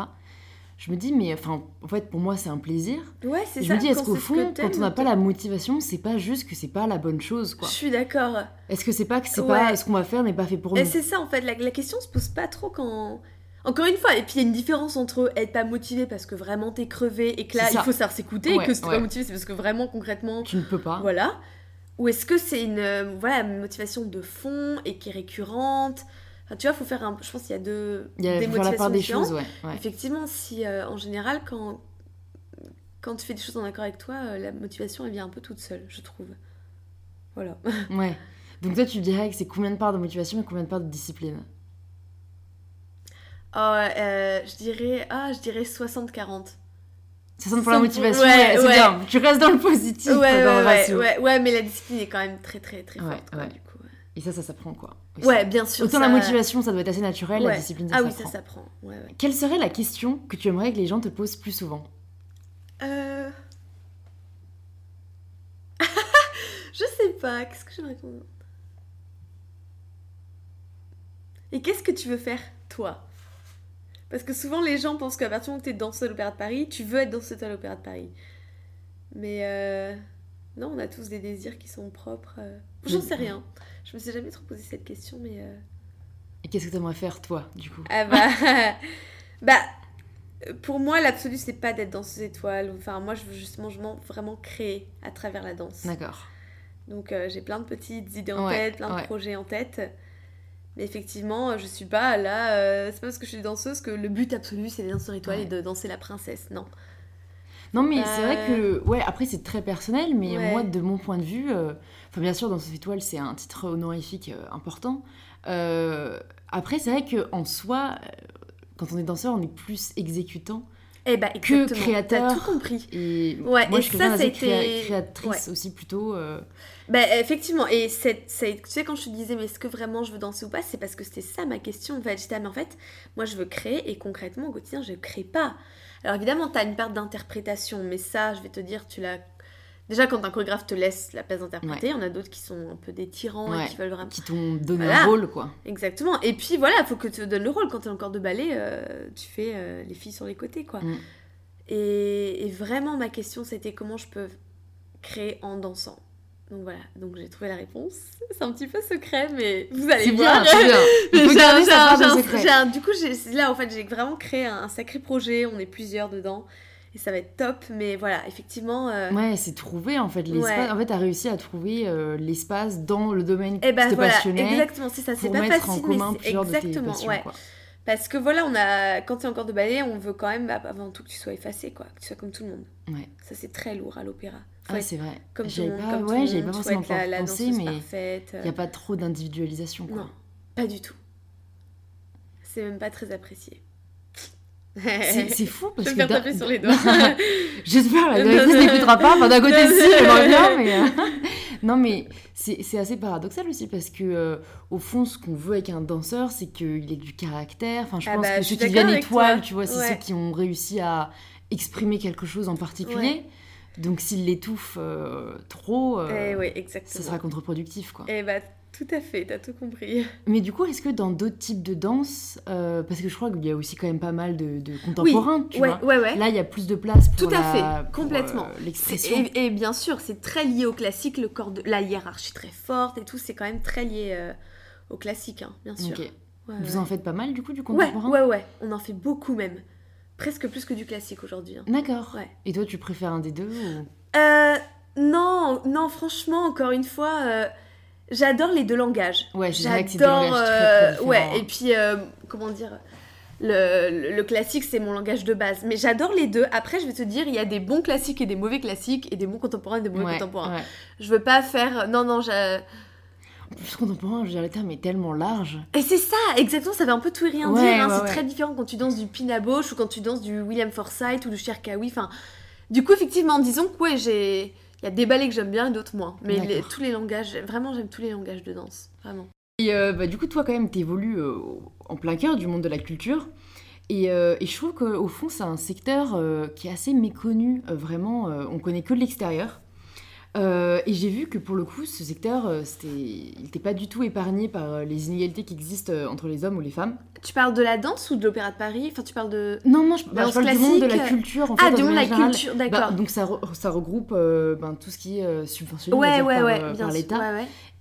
je me dis, mais enfin, en fait, pour moi, c'est un plaisir. Ouais, c'est Et je ça. me dis, est-ce qu'au fond, quand on n'a pas la motivation, c'est pas juste que c'est pas la bonne chose, Je quoi. suis d'accord. Est-ce que c'est pas que c'est Ouais. pas ce qu'on va faire n'est pas fait pour Et nous c'est ça en fait, la, la question se pose pas trop quand. Encore une fois, et puis il y a une différence entre être pas motivé parce que vraiment t'es crevé et que là il ça. faut savoir s'écouter Ouais, et que si t'es ouais. pas motivé c'est parce que vraiment concrètement. Tu ne peux pas. Voilà. Ou est-ce que c'est une, euh, voilà, une motivation de fond et qui est récurrente Enfin, tu vois, faut faire un. Je pense qu'il y a deux. Il y a des la part motivations des différentes. choses, ouais. ouais. Effectivement, si euh, en général, quand, quand tu fais des choses en accord avec toi, euh, la motivation elle vient un peu toute seule, je trouve. Voilà. (laughs) Ouais. Donc toi, tu dirais que c'est combien de parts de motivation et combien de parts de discipline? Oh, euh, je dirais. Ah, je dirais 60-40. Ça sonne pour la motivation, ouais, c'est ouais. bien. Tu restes dans le positif, Ouais, ouais, le ouais, ratio. ouais, ouais, mais la discipline est quand même très, très, très forte, quoi, ouais. du coup. Et ça, ça s'apprend quoi aussi. Ouais, bien sûr. Autant ça- la motivation, ça doit être assez naturel, la discipline, ça Ah oui, ça s'apprend. Ouais, ouais. Quelle serait la question que tu aimerais que les gens te posent plus souvent? Euh... (laughs) je sais pas, qu'est-ce que j'aimerais qu'on... Et qu'est-ce que tu veux faire, toi? Parce que souvent, les gens pensent qu'à partir du moment où t'es danseuse à l'Opéra de Paris, tu veux être danseuse à l'Opéra de Paris. Mais... Euh... Non, on a tous des désirs qui sont propres. euh. J'en sais rien. Je me suis jamais trop posé cette question, mais. euh, Et qu'est-ce que t'aimerais faire, toi, du coup? Ah bah. (laughs) bah. Pour moi, l'absolu, c'est pas d'être danseuse étoile. Enfin, moi, je veux justement je vraiment créer à travers la danse. D'accord. Donc, euh, j'ai plein de petites idées en Ouais, tête, plein ouais. de projets en tête. Mais effectivement, je suis pas là. euh, c'est pas parce que je suis danseuse que le but absolu, c'est les danseurs étoiles Ouais. et de danser la princesse. Non. Non, mais Euh, c'est vrai que, ouais, après, c'est très personnel, mais Ouais. moi, de mon point de vue, euh, enfin, bien sûr, dans cette étoile, c'est un titre honorifique euh, important. Euh, après, c'est vrai qu'en soi, euh, quand on est danseur, on est plus exécutant Eh bah, Que créateur. T'as tout compris. Et Ouais, moi, et je ça, été- créatrice aussi, plutôt. euh, Bah, effectivement, et c'est, tu sais, quand je te disais, mais est-ce que vraiment je veux danser ou pas, c'est parce que c'était ça ma question. En fait, j'étais, ah, mais en fait, moi je veux créer, et concrètement, au quotidien, je crée pas. Alors évidemment, tu as une part d'interprétation, mais ça, je vais te dire, tu l'as. Déjà, quand un chorégraphe te laisse la place d'interpréter, il y en a d'autres qui sont un peu des tyrans Ouais. et qui veulent vraiment. qui t'ont donné Voilà. un rôle, quoi. Exactement. Et puis voilà, il faut que tu te donnes le rôle. Quand tu es encore de ballet, euh, tu fais euh, les filles sur les côtés, quoi. Mm. Et, et vraiment, ma question, c'était comment je peux créer en dansant? Donc voilà, donc j'ai trouvé la réponse. C'est un petit peu secret, mais vous allez bien, bien. (laughs) Du coup, là, en fait, j'ai vraiment créé un, un sacré projet. On est plusieurs dedans. Et ça va être top. Mais voilà, effectivement... euh, Ouais, c'est trouver en fait l'espace. Ouais. En fait, t'as réussi à trouver euh, l'espace dans le domaine Et qui ben te voilà, passionnait exactement, c'est ça. C'est pas mettre facile, en commun mais plusieurs de tes exactement, passions. ouais. quoi. Parce que voilà, on a, quand tu es encore de ballet, on veut quand même bah, avant tout que tu sois effacé, quoi, que tu sois comme tout le monde. Ouais. Ça c'est très lourd à l'opéra. Ah, c'est vrai. comme tout le monde, pas, comme tout ouais, j'avais pas forcément la, la pensé, mais il n'y a pas trop d'individualisation. quoi. Non, pas du tout. C'est même pas très apprécié. C'est (laughs) fou Je parce vais que. d'un- taper sur les doigts. (laughs) J'espère, la (laughs) non, n'écoutera pas. Enfin, d'un côté, si, j'aimerais bien, mais. euh, non, mais c'est assez paradoxal aussi parce que, euh, au fond, ce qu'on veut avec un danseur, c'est qu'il ait du caractère. Enfin, je Ah pense bah, que je ceux qui deviennent étoiles, toi. tu vois, c'est Ouais. ceux qui ont réussi à exprimer quelque chose en particulier. Ouais. Donc, s'ils l'étouffent euh, trop, euh, Eh oui, ça sera contre-productif, quoi. Eh bah, tout à fait, t'as tout compris. (laughs) Mais du coup, est-ce que dans d'autres types de danse, euh, parce que je crois qu'il y a aussi quand même pas mal de, de contemporains, tu ouais, vois. ouais, ouais. Là, il y a plus de place pour Tout à la- fait, complètement. euh, C'est- l'expression. Et, et bien sûr, c'est très lié au classique, le corps de la hiérarchie très forte et tout, c'est quand même très lié euh, au classique, hein, bien sûr. Vous en faites pas mal du coup du ouais, contemporain ouais, ouais, on en fait beaucoup même. Presque plus que du classique aujourd'hui. hein. D'accord. Ouais. Et toi, tu préfères un des deux ou... Euh, non, non, franchement, encore une fois, euh, j'adore les deux langages. Ouais, J'adore, euh, ouais, et puis, euh, comment dire, le, le- le classique, c'est mon langage de base. Mais j'adore les deux. Après, je vais te dire, il y a des bons classiques et des mauvais classiques, et des bons contemporains et des mauvais Ouais, contemporains. ouais. Je veux pas faire. Non, non, j'ai. En plus, contemporain, je veux dire, le terme est tellement large. Et c'est ça, exactement, ça veut un peu tout et rien Ouais, dire. hein. c'est très différent quand tu danses du Pina Bausch ou quand tu danses du William Forsythe ou du Cher Kawi. Enfin, du coup, effectivement, disons que ouais, j'ai. Il y a des ballets que j'aime bien et d'autres moins. Mais les- tous les langages, vraiment, j'aime tous les langages de danse. Vraiment. Et euh, bah, du coup, toi, quand même, t'évolues euh, en plein cœur du monde de la culture. Et, euh, et je trouve qu'au fond, c'est un secteur qui est assez méconnu. vraiment, on connaît que de l'extérieur. Euh, et j'ai vu que pour le coup, ce secteur, euh, c'était, il n'était pas du tout épargné par euh, les inégalités qui existent entre les hommes ou les femmes. Tu parles de la danse ou de l'opéra de Paris? Enfin, tu parles de. Non, non, je, bah, parle du monde de la culture. En fait, Ah, en du monde de la général. culture, Bah, d'accord. donc ça, re- ça regroupe ben, tout ce qui est subventionné ouais, ouais, par, ouais, par l'État.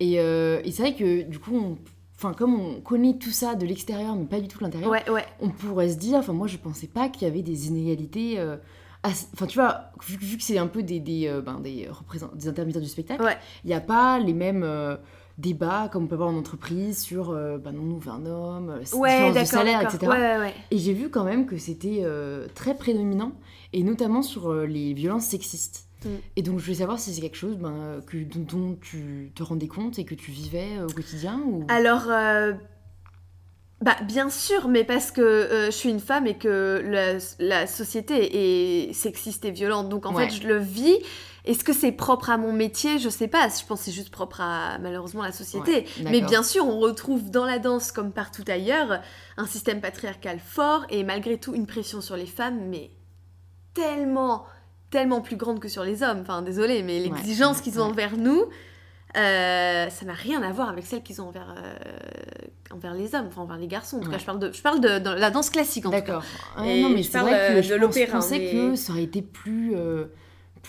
Et, et c'est vrai que du coup, on- enfin comme on connaît tout ça de l'extérieur, mais pas du tout de l'intérieur, Ouais, ouais. on pourrait se dire, enfin moi je pensais pas qu'il y avait des inégalités. euh, Enfin tu vois, vu, vu que c'est un peu des, des, euh, ben, des, représent- des intermittents du spectacle, Ouais. il n'y a pas les mêmes euh, débats comme on peut avoir en entreprise sur, euh, ben non, on veut un homme, euh, Ouais, d'accord. salaire, etc. Ouais. Et j'ai vu quand même que c'était euh, très prédominant, et notamment sur les violences sexistes. Mm. Et donc je voulais savoir si c'est quelque chose ben, que, dont, dont tu te rendais compte et que tu vivais au quotidien ou... Alors, bah, bien sûr, mais parce que euh, je suis une femme et que la, la société est sexiste et violente. Donc, en Ouais. fait, je le vis. Est-ce que c'est propre à mon métier? Je sais pas. Je pense que c'est juste propre à, malheureusement, la société. Ouais, mais bien sûr, on retrouve dans la danse, comme partout ailleurs, un système patriarcal fort et malgré tout une pression sur les femmes, mais tellement, tellement plus grande que sur les hommes. Enfin, désolé, mais l'exigence qu'ils ont ouais. envers nous, euh, ça n'a rien à voir avec celle qu'ils ont envers, euh, envers les hommes, enfin envers les garçons. En tout Ouais. cas, je parle de, je parle de, de la danse classique en tout cas. D'accord. Et non, mais je c'est vrai euh, que de je l'opéra, pensais mais- que ça aurait été plus, euh,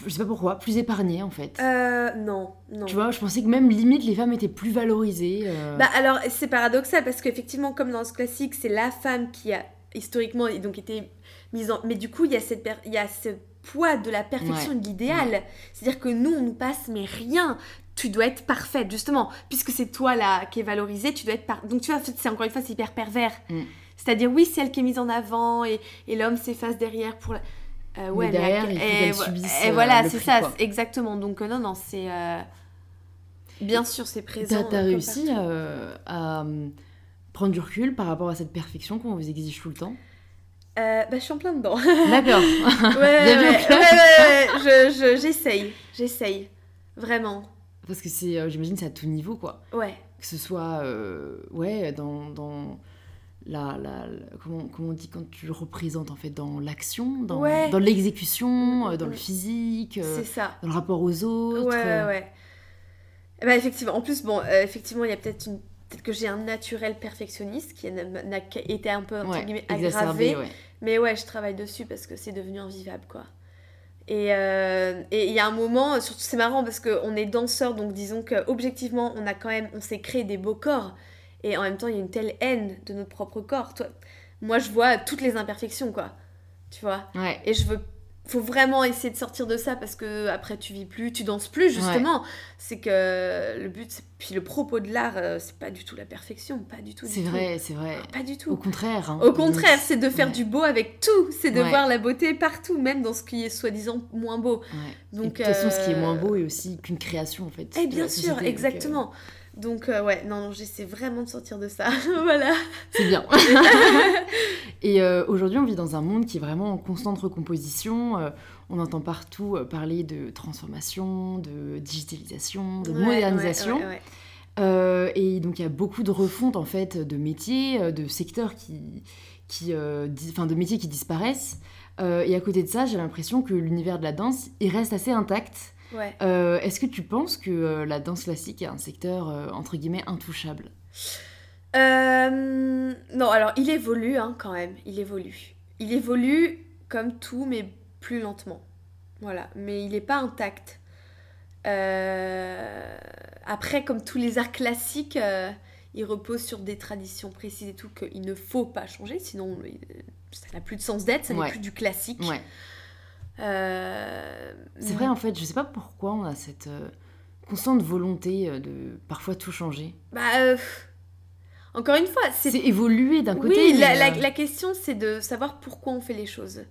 je sais pas pourquoi, plus épargnées en fait. Euh, non, non. Tu vois, je pensais que même limite les femmes étaient plus valorisées. euh. Bah alors c'est paradoxal parce qu'effectivement comme dans ce classique c'est la femme qui a historiquement donc été mise en mais du coup il y a cette per- il y a ce poids de la perfection et de l'idéal c'est-à-dire que nous on nous passe mais rien tu dois être parfaite justement. Puisque c'est toi là qui est valorisée tu dois être par... donc tu vois c'est encore une fois c'est hyper pervers. Mm. c'est-à-dire oui c'est elle qui est mise en avant et, et l'homme s'efface derrière pour la... Euh, ouais, Mais derrière, à- il faut et subisse, et euh, voilà le c'est ça quoi. exactement. Donc euh, non non c'est euh, bien sûr c'est présent T'as euh, réussi euh, à euh, prendre du recul par rapport à cette perfection qu'on vous exige tout le temps? Euh, bah je suis en plein dedans. (laughs) D'accord. (laughs) Ouais, ouais, ouais, ouais, ouais, je- je- j'essaye, j'essaye, vraiment, Parce que c'est, euh, j'imagine, c'est à tout niveau quoi. ouais. Que ce soit, euh, ouais, dans, dans la, la, la- comment, comment on dit quand tu le représentes en fait, dans l'action, dans, Ouais. dans l'exécution, euh, dans le physique, euh, C'est ça. dans le rapport aux autres. Ouais, ouais, euh, ouais. Eh ben, effectivement, en plus, bon, euh, effectivement, il y a peut-être une. Peut-être que j'ai un naturel perfectionniste qui n'a été un peu, entre ouais, guillemets, exacerbé, aggravé. ouais. Mais ouais, je travaille dessus parce que c'est devenu invivable, quoi. Et euh, et il y a un moment, surtout c'est marrant parce qu'on est danseur, donc disons qu'objectivement, on a quand même, on s'est créé des beaux corps. Et en même temps, il y a une telle haine de notre propre corps. Toi, moi, je vois toutes les imperfections, quoi. Tu vois? Ouais. Et je veux. Faut vraiment essayer de sortir de ça parce que après tu vis plus, tu danses plus justement. C'est que le but, puis le propos de l'art, euh, c'est pas du tout la perfection, pas du tout. C'est vrai, c'est vrai. Pas du Au tout. contraire. hein. Au contraire, c'est de faire Ouais. du beau avec tout, c'est de Ouais. voir la beauté partout, même dans ce qui est soi-disant moins beau. Et Donc, de toute façon, ce qui est euh, moins beau est aussi qu'une création en fait. Eh bien sûr, société, donc, euh, exactement. Donc euh, ouais, non, non, j'essaie vraiment de sortir de ça. (laughs) voilà. C'est bien. (laughs) et euh, aujourd'hui, on vit dans un monde qui est vraiment en constante recomposition. Euh, on entend partout parler de transformation, de digitalisation, de Ouais, modernisation. ouais, ouais, ouais. Et donc, il y a beaucoup de refontes en fait de métiers, de secteurs qui, qui, enfin, de métiers qui disparaissent. Et à côté de ça, j'ai l'impression que l'univers de la danse, il reste assez intact. Ouais. Euh, Est-ce que tu penses que euh, la danse classique est un secteur euh, entre guillemets intouchable? Non, alors il évolue hein, quand même, il évolue. Il évolue comme tout, mais plus lentement. Voilà, mais il n'est pas intact. Après, comme tous les arts classiques, il repose sur des traditions précises et tout qu'il ne faut pas changer, sinon ça n'a plus de sens d'être, ça Ouais. n'est plus du classique. Ouais. Euh, C'est vrai, en fait, je sais pas pourquoi on a cette euh, constante volonté euh, de parfois tout changer. Bah, euh, encore une fois, c'est évoluer d'un côté. Oui, la, la question c'est de savoir pourquoi on fait les choses.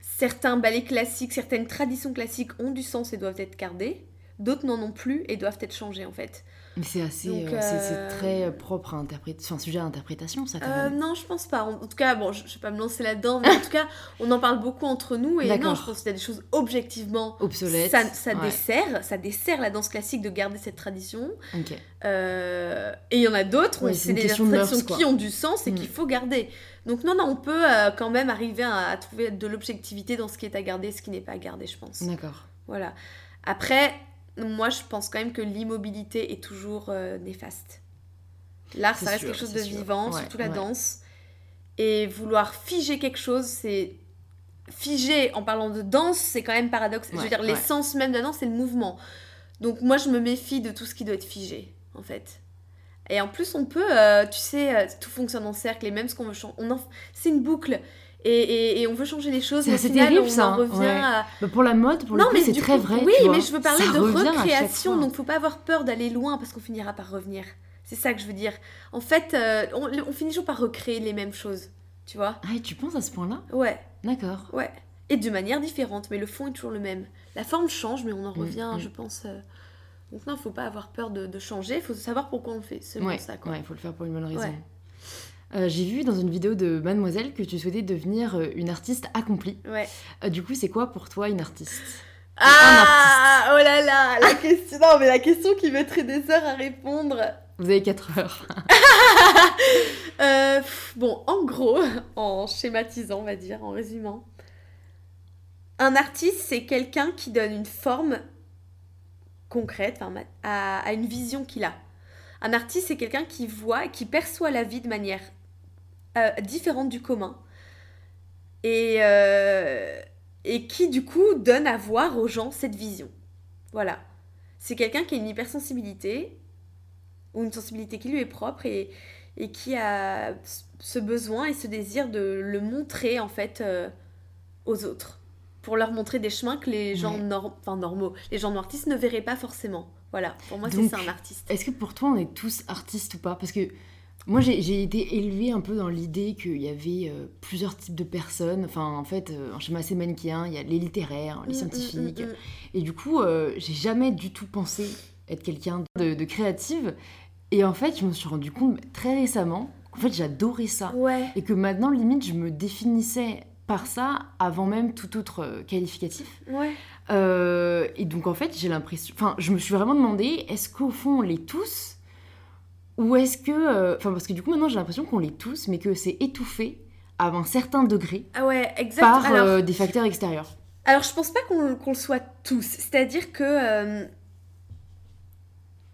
Certains ballets classiques, certaines traditions classiques ont du sens et doivent être gardées. D'autres n'en ont plus et doivent être changées en fait. Mais c'est assez, euh, c'est- euh, très euh, propre à interpréter, enfin sujet à interprétation, ça quand même. non, je pense pas. En, en tout cas, bon, je, je vais pas me lancer là-dedans, mais en tout cas, on en parle beaucoup entre nous et non, je pense qu'il y a des choses objectivement. Obsolète. Ça, ça Ouais. dessert, ça dessert la danse classique de garder cette tradition. Ok. Euh, et il y en a d'autres, Ouais, c'est des de traditions mœurs, qui ont du sens et Mm. qu'il faut garder. Donc non, non, on peut euh, quand même arriver à, à trouver de l'objectivité dans ce qui est à garder, ce qui n'est pas à garder, je pense. D'accord. Voilà. Après, moi, je pense quand même que l'immobilité est toujours euh, néfaste. L'art, ça reste sûr, quelque chose de sûr. vivant, Ouais, surtout la ouais. danse. Et vouloir figer quelque chose, c'est... Figer, en parlant de danse, c'est quand même paradoxe. je veux dire, l'essence même de la danse, c'est le mouvement. Donc moi, je me méfie de tout ce qui doit être figé, en fait. Et en plus, on peut, euh, tu sais, euh, tout fonctionne en cercle, et même ce qu'on veut changer, en... c'est une boucle. Et, et- et on veut changer les choses, C'est terrible, on ça, en revient Ouais. à... Bah, pour la mode, pour le Non, mais c'est très coup, vrai. Oui, mais je veux parler Ça de recréation, donc faut pas avoir peur d'aller loin parce qu'on finira par revenir. C'est ça que je veux dire. En fait, euh, on, on finit toujours par recréer les mêmes choses, tu vois Ah, et tu penses à ce point-là? Ouais, D'accord. ouais. Et de manière différente, mais le fond est toujours le même. La forme change, mais on en Mm, revient, mm. je pense. euh, Donc non, faut pas avoir peur de, de changer, faut savoir pourquoi on le fait. C'est Ouais, ça, quoi. ouais, il faut le faire pour une bonne raison. Ouais. Euh, J'ai vu dans une vidéo de Mademoiselle que tu souhaitais devenir euh, une artiste accomplie. Ouais. Euh, du coup, c'est quoi pour toi une artiste? Ah Oh là là La question... Non, mais la question qui mettrait des heures à répondre... Vous avez 4 heures. (laughs) Euh, pff, bon, en gros, (laughs) en schématisant, on va dire, en résumant, un artiste, c'est quelqu'un qui donne une forme concrète à, à une vision qu'il a. Un artiste, c'est quelqu'un qui voit, qui perçoit la vie de manière euh, différente du commun. Et, euh, et qui du coup donne à voir aux gens cette vision. Voilà. C'est quelqu'un qui a une hypersensibilité ou une sensibilité qui lui est propre et, et qui a ce besoin et ce désir de le montrer en fait euh, aux autres pour leur montrer des chemins que les gens enfin, normaux, les gens artistes ne verraient pas forcément. Voilà, pour moi c'est ça un artiste. Est-ce que pour toi on est tous artistes ou pas? Parce que moi j'ai été élevée un peu dans l'idée qu'il y avait euh, plusieurs types de personnes. Enfin en fait, euh, un schéma assez manichéen, il y a les littéraires, les mm, mm, scientifiques. Mm, et du coup, j'ai jamais du tout pensé être quelqu'un de, de créative. Et en fait, je me suis rendu compte très récemment qu'en fait, j'adorais ça. Et que maintenant, limite, je me définissais par ça avant même tout autre euh, qualificatif. Ouais. Euh, et donc, en fait, j'ai l'impression. Enfin, je me suis vraiment demandé est-ce qu'au fond, on l'est tous Ou est-ce que. Euh, enfin, parce que du coup, maintenant, j'ai l'impression qu'on l'est tous, mais que c'est étouffé à un certain degré ah ouais, exact. par des facteurs extérieurs. Alors, je pense pas qu'on le soit tous. C'est-à-dire que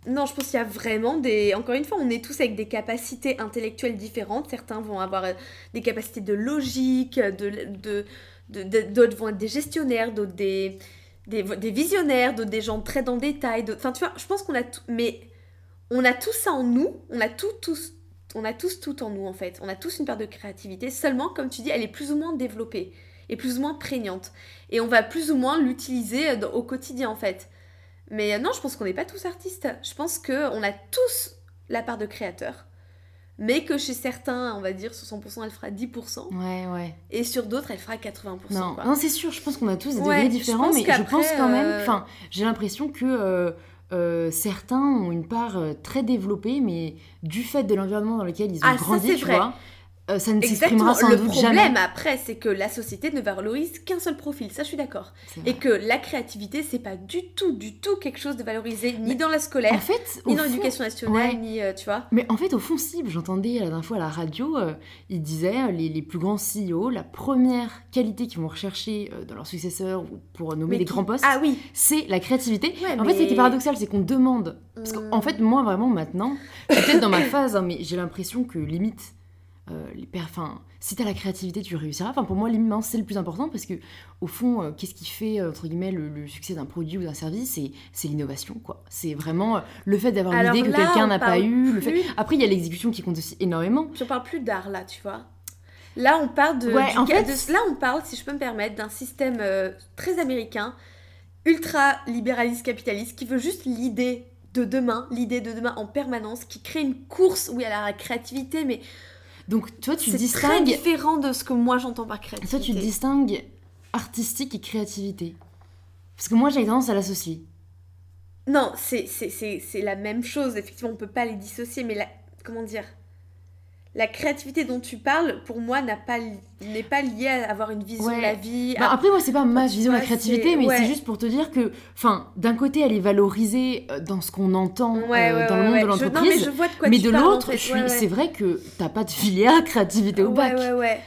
non, je pense qu'il y a vraiment des. Encore une fois, on est tous avec des capacités intellectuelles différentes. Certains vont avoir euh, des capacités de logique, de, d'autres vont être des gestionnaires, d'autres des, des, visionnaires, d'autres des gens très dans le détail. Enfin, tu vois, je pense qu'on a tout. Mais on a tout ça en nous. On a tout, tous. On a tous tout en nous, en fait. On a tous une part de créativité. Seulement, comme tu dis, elle est plus ou moins développée et plus ou moins prégnante. Et on va plus ou moins l'utiliser euh, au quotidien, en fait. Mais euh, non, je pense qu'on n'est pas tous artistes. Je pense qu'on a tous la part de créateur. Mais que chez certains, on va dire, sur 100%, elle fera 10%. Ouais, ouais. Et sur d'autres, elle fera 80%. Non, non c'est sûr, je pense qu'on a tous des degrés différents, mais je pense quand même, euh, enfin, j'ai l'impression que euh, certains ont une part très développée, mais du fait de l'environnement dans lequel ils ont ah, grandi, tu vois, euh, ça ne s'exprimera sans le problème après, c'est que la société ne valorise qu'un seul profil, ça je suis d'accord. Et que la créativité, c'est pas du tout, du tout quelque chose de valorisé, ni dans la scolaire, en fait, ni dans l'éducation nationale, ni, euh, tu vois. Mais en fait, au fond, si, j'entendais la dernière fois à la radio, euh, ils disaient, les, les, plus grands CEO, la première qualité qu'ils vont rechercher dans leurs successeurs ou pour nommer des grands postes, ah, oui. c'est la créativité. en fait, ce qui est paradoxal, c'est qu'on demande, parce qu'en fait, moi, vraiment, maintenant, peut-être dans ma phase, hein, mais j'ai l'impression que limite, euh, les enfin, si tu as la créativité, tu réussiras. Enfin, pour moi, l'immense, c'est le plus important parce que, au fond, euh, qu'est-ce qui fait, euh, entre guillemets, le, succès d'un produit ou d'un service C'est l'innovation, quoi. C'est vraiment le fait d'avoir une idée que quelqu'un n'a pas eu. Le fait... Après, il y a l'exécution qui compte aussi énormément. Je parle plus d'art, là, tu vois. Là, on parle de, ouais, en fait... là, on parle, si je peux me permettre, d'un système très américain, ultra libéraliste capitaliste, qui veut juste l'idée de demain, l'idée de demain en permanence, qui crée une course où il y a la créativité, mais donc, toi, tu distingues. C'est différent de ce que moi j'entends par créativité. Toi, tu distingues artistique et créativité. Parce que moi, j'ai tendance à l'associer. Non, c'est la même chose. Effectivement, on peut pas les dissocier, mais la, comment dire? La créativité dont tu parles, pour moi, n'est pas, pas liée à avoir une vision de la vie. Bah, après, moi, c'est pas ma vision de la créativité, mais c'est juste pour te dire que, enfin, d'un côté, elle est valorisée euh, dans ce qu'on entend euh, dans le monde de l'entreprise, mais, de l'autre, c'est vrai que t'as pas de filière (laughs) créativité au bac.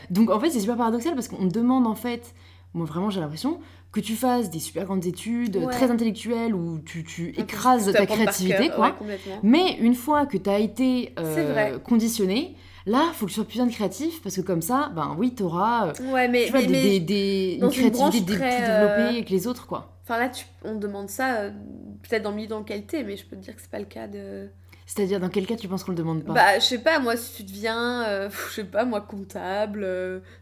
Donc, en fait, c'est super paradoxal parce qu'on demande, en fait, moi, vraiment, j'ai l'impression que tu fasses des super grandes études, très intellectuelles, où tu, tu écrases ta créativité, quoi. mais une fois que tu as été euh, conditionné, Là, il faut que tu sois plus créatif parce que comme ça, ben oui, tu auras euh, ouais, mais, des, des, une créativité plus euh, développée que les autres, quoi. Enfin là, tu, on demande ça euh, peut-être dans le milieu dans lequel t'es, mais je peux te dire que c'est pas le cas de. C'est-à-dire, dans quel cas tu penses qu'on le demande pas? Bah, je sais pas, moi, si tu deviens, (laughs) je sais pas, moi, comptable,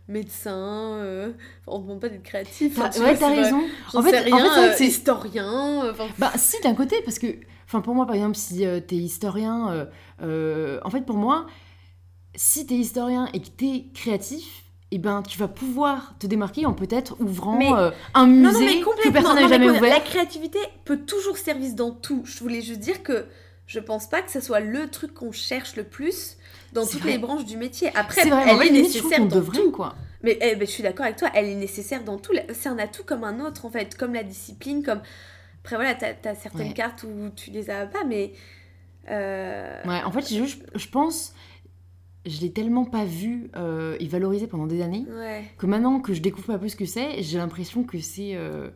médecin, enfin, on demande pas d'être créatif. Hein, ouais, t'as raison. En fait, rien, en fait, c'est historien. Bah, si, d'un côté, parce que, enfin, pour moi, par exemple, si t'es historien, en fait, pour moi, si tu es historien et que tu es créatif, eh ben, tu vas pouvoir te démarquer en peut-être ouvrant euh, un musée que personne n'a jamais ouvert. La créativité peut toujours servir dans tout. Je voulais juste dire que je pense pas que ce soit le truc qu'on cherche le plus dans toutes les branches du métier. Après, elle est nécessaire dans tout. Quoi. Mais eh ben, je suis d'accord avec toi, elle est nécessaire dans tout. C'est un atout comme un autre, en fait, comme la discipline, comme... Après, voilà, tu as, certaines cartes où tu les as pas, mais... Euh, ouais, en fait, je, je pense je l'ai tellement pas vu euh, et valorisé pendant des années que maintenant que je découvre un peu ce que c'est, j'ai l'impression que c'est euh,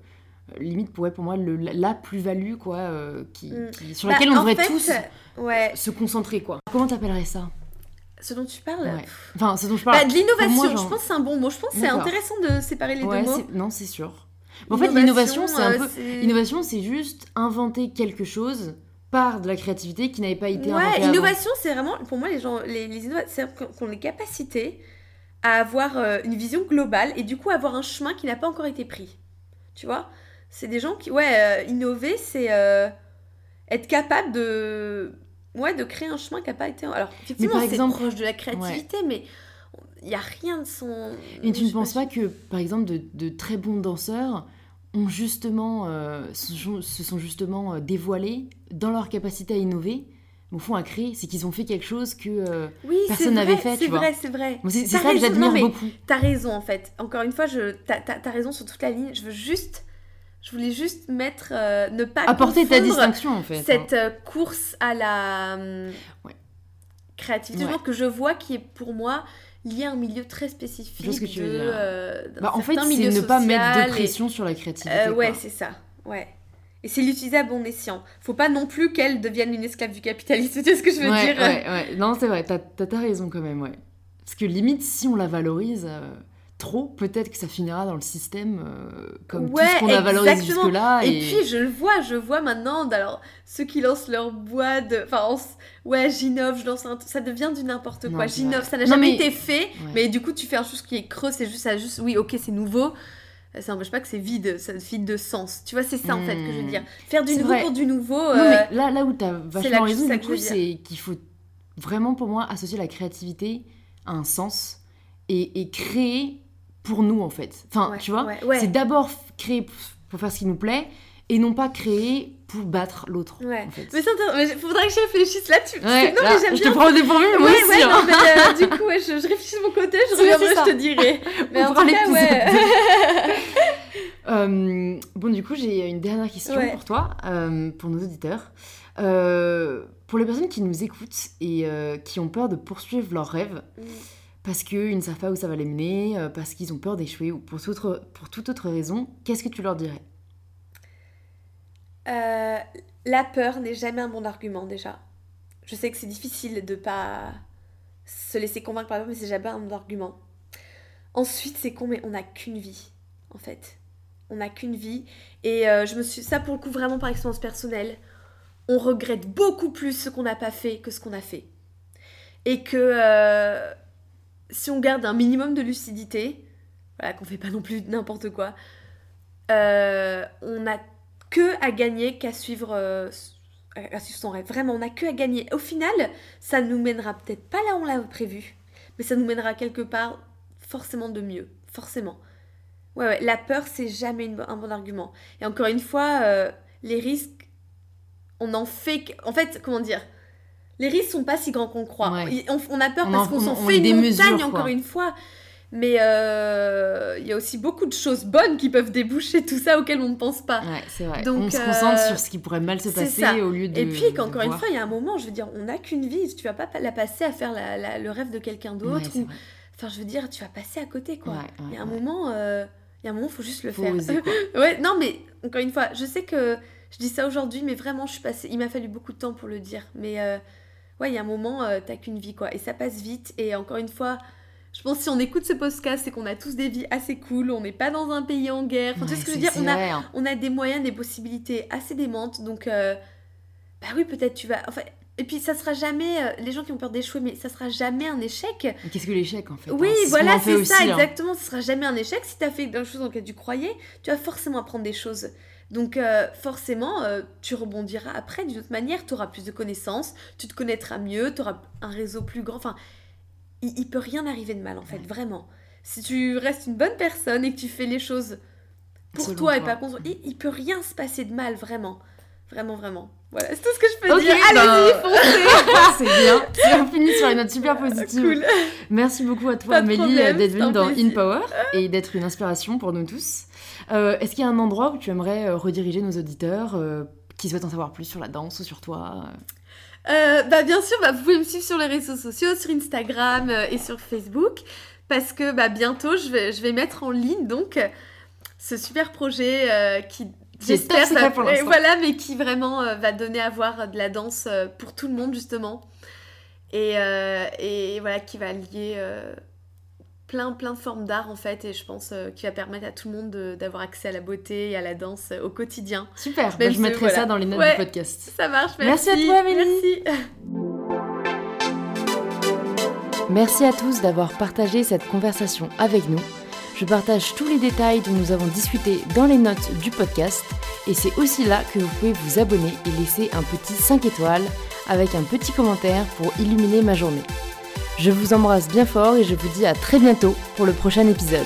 limite pour, pour moi le, la plus-value quoi, euh, qui, mm. sur laquelle bah, on devrait tous se concentrer. quoi. Comment t'appellerais ça? Ce dont tu parles? Enfin, ce dont je parle. Bah, De l'innovation, moi, je genre- pense que c'est un bon mot. Je pense que c'est intéressant de séparer les deux mots. non, c'est sûr. Mais en fait, l'innovation, c'est un peu. Innovation, c'est juste inventer quelque chose par de la créativité qui n'avait pas été Ouais, avant. innovation, c'est vraiment, pour moi, les gens, les, les c'est qu'on les capacités à avoir euh, une vision globale et du coup avoir un chemin qui n'a pas encore été pris. Tu vois? C'est des gens qui, ouais, euh, innover, c'est euh, être capable de, ouais, de créer un chemin qui n'a pas été. Alors, effectivement, par c'est exemple- proche de la créativité, mais il n'y a rien de son. Et tu ne penses pas pas que, par exemple, de, de très bons danseurs ont justement, euh, se sont- se sont justement euh, dévoilés dans leur capacité à innover, au fond à créer, c'est qu'ils ont fait quelque chose que euh, Oui, personne n'avait fait, C'est vrai, c'est vrai. c'est ça que raison, j'admire non, mais beaucoup. T'as raison en fait. Encore une fois, t'as raison sur toute la ligne. Je veux juste, je voulais juste mettre, euh, ne pas Apporter ta distinction en fait. hein. cette course à la hum, Ouais. créativité Ouais. que je vois qui est pour moi liée à un milieu très spécifique. Ce que tu veux de, dire. euh, Bah, en fait, c'est ne pas mettre de et- pression sur la créativité. Euh, ouais, c'est ça. Ouais. Et c'est l'utiliser à bon escient. Faut pas non plus qu'elle devienne une esclave du capitalisme. (laughs) Tu vois ce que je veux ouais, dire? ouais, ouais. Non, c'est vrai, t'as t'as raison quand même, ouais. Parce que limite, si on la valorise euh, trop, peut-être que ça finira dans le système euh, comme Ouais, tout ce qu'on a valorisé jusque-là. Et puis je le vois, je vois maintenant, alors ceux qui lancent leur boîte, enfin on ouais j'innove, je lance un ça devient du n'importe quoi. J'innove, ça n'a jamais mais- été fait, Ouais. mais du coup tu fais un chose qui est creux, c'est juste ça, juste oui ok c'est nouveau. Ça n'empêche pas que c'est vide, ça vide de sens. Tu vois, c'est ça en fait que je veux Hmm. dire. Faire du nouveau vrai. pour du nouveau. Non, euh, mais là, là où t'as là vachement raison, c'est du coup, qu'il faut vraiment, pour moi, associer la créativité à un sens et, et créer pour nous, en fait. Enfin, ouais, tu vois, ouais, ouais. c'est d'abord créer pour faire ce qui nous plaît et non pas créer pour battre l'autre. Ouais. en fait. Mais c'est faudrait que je réfléchisse là-dessus. Ouais, non, là, mais j'aime je bien. te prends au dépourvu, mais moi ouais, aussi. hein. non, mais euh, du coup, je, je réfléchis de mon côté, je (laughs) reviendrai, je te dirai. (laughs) Mais On en tout cas, ouais. (laughs) Euh, bon, du coup, j'ai une dernière question pour toi, euh, pour nos auditeurs. Euh, pour les personnes qui nous écoutent et qui ont peur de poursuivre leurs rêves parce qu'ils ne savent pas où ça va les mener, euh, parce qu'ils ont peur d'échouer ou pour toute autre, raison, qu'est-ce que tu leur dirais? Euh, la peur n'est jamais un bon argument déjà. Je sais que c'est difficile de pas se laisser convaincre par la peur, mais c'est jamais un bon argument. Ensuite, c'est con, mais on n'a qu'une vie, en fait. On n'a qu'une vie. Et euh, je me suis. Ça, pour le coup, vraiment par expérience personnelle, on regrette beaucoup plus ce qu'on n'a pas fait que ce qu'on a fait. Et que si on garde un minimum de lucidité, voilà, qu'on fait pas non plus n'importe quoi, euh, on a que à gagner qu'à suivre, euh, à son rêve. Vraiment, on n'a que à gagner. Au final, ça nous mènera peut-être pas là où on l'a prévu, mais ça nous mènera quelque part forcément de mieux. Forcément. Ouais, ouais, la peur, c'est jamais un bon argument. Et encore une fois, euh, les risques, on en fait. En fait, comment dire Les risques sont pas si grands qu'on croit. Ouais. On, on a peur On parce qu'on on- s'en fait une montagne, encore une fois. Mais euh, il y a aussi beaucoup de choses bonnes qui peuvent déboucher tout ça auxquelles on ne pense pas. Ouais, c'est vrai. Donc, on se euh, concentre sur ce qui pourrait mal se passer ça. au lieu de. Et puis de qu'encore une voir. fois, il y a un moment, je veux dire, on n'a qu'une vie. Tu vas pas la passer à faire la- la- le rêve de quelqu'un d'autre. ou... Enfin, je veux dire, tu vas passer à côté, quoi. Ouais, il y a un moment, euh, il y a un moment, faut juste le Faut faire. oser, quoi. (laughs) ouais, non, mais encore une fois, je sais que je dis ça aujourd'hui, mais vraiment, je suis passée. Il m'a fallu beaucoup de temps pour le dire. Mais euh, ouais, il y a un moment, euh, t'as qu'une vie, quoi. Et ça passe vite. Et encore une fois, je pense que si on écoute ce podcast, c'est qu'on a tous des vies assez cool. On n'est pas dans un pays en guerre. Enfin, tu Ouais, vois ce que je veux dire? on a, hein. on a des moyens, des possibilités assez démentes. Donc, euh, bah oui, peut-être tu vas. Enfin, et puis, ça sera jamais. euh, les gens qui ont peur d'échouer, mais ça sera jamais un échec. Qu'est-ce que l'échec en fait Oui, hein, qu'on voilà, c'est ça, aussi, hein. exactement. Ce sera jamais un échec. Si tu as fait des choses dans lesquelles tu croyais, tu vas forcément apprendre des choses. Donc, euh, forcément, euh, tu rebondiras après d'une autre manière. Tu auras plus de connaissances, tu te connaîtras mieux, tu auras un réseau plus grand. Enfin, il, il peut rien arriver de mal, en fait, Ouais. vraiment. Si tu restes une bonne personne et que tu fais les choses pour Selon toi, et pas contre il, il peut rien se passer de mal, vraiment. Vraiment, vraiment. Voilà, c'est tout ce que je peux Ok, dire. bah, Allez-y, foncez (laughs) c'est bien. On finit sur une note super positive. Cool. Merci beaucoup à toi, Amélie, problème, d'être venue dans plaisir. In Power et d'être une inspiration pour nous tous. Euh, Est-ce qu'il y a un endroit où tu aimerais euh, rediriger nos auditeurs euh, qui souhaitent en savoir plus sur la danse ou sur toi? Euh, bah bien sûr, bah, vous pouvez me suivre sur les réseaux sociaux, sur Instagram euh, et sur Facebook, parce que bah, bientôt je vais, je vais mettre en ligne donc euh, ce super projet euh, qui j'espère secret va- pour et l'instant. voilà, mais qui vraiment euh, va donner à voir de la danse euh, pour tout le monde justement. et, et voilà qui va lier plein plein de formes d'art en fait et je pense euh, qu'il va permettre à tout le monde d'avoir accès à la beauté et à la danse euh, au quotidien. Super, bah, je mettrai ça dans les notes du podcast. Ça marche, merci. Merci à toi Amélie. Merci. Merci à tous d'avoir partagé cette conversation avec nous. Je partage tous les détails dont nous avons discuté dans les notes du podcast et c'est aussi là que vous pouvez vous abonner et laisser un petit 5 étoiles avec un petit commentaire pour illuminer ma journée. Je vous embrasse bien fort et je vous dis à très bientôt pour le prochain épisode.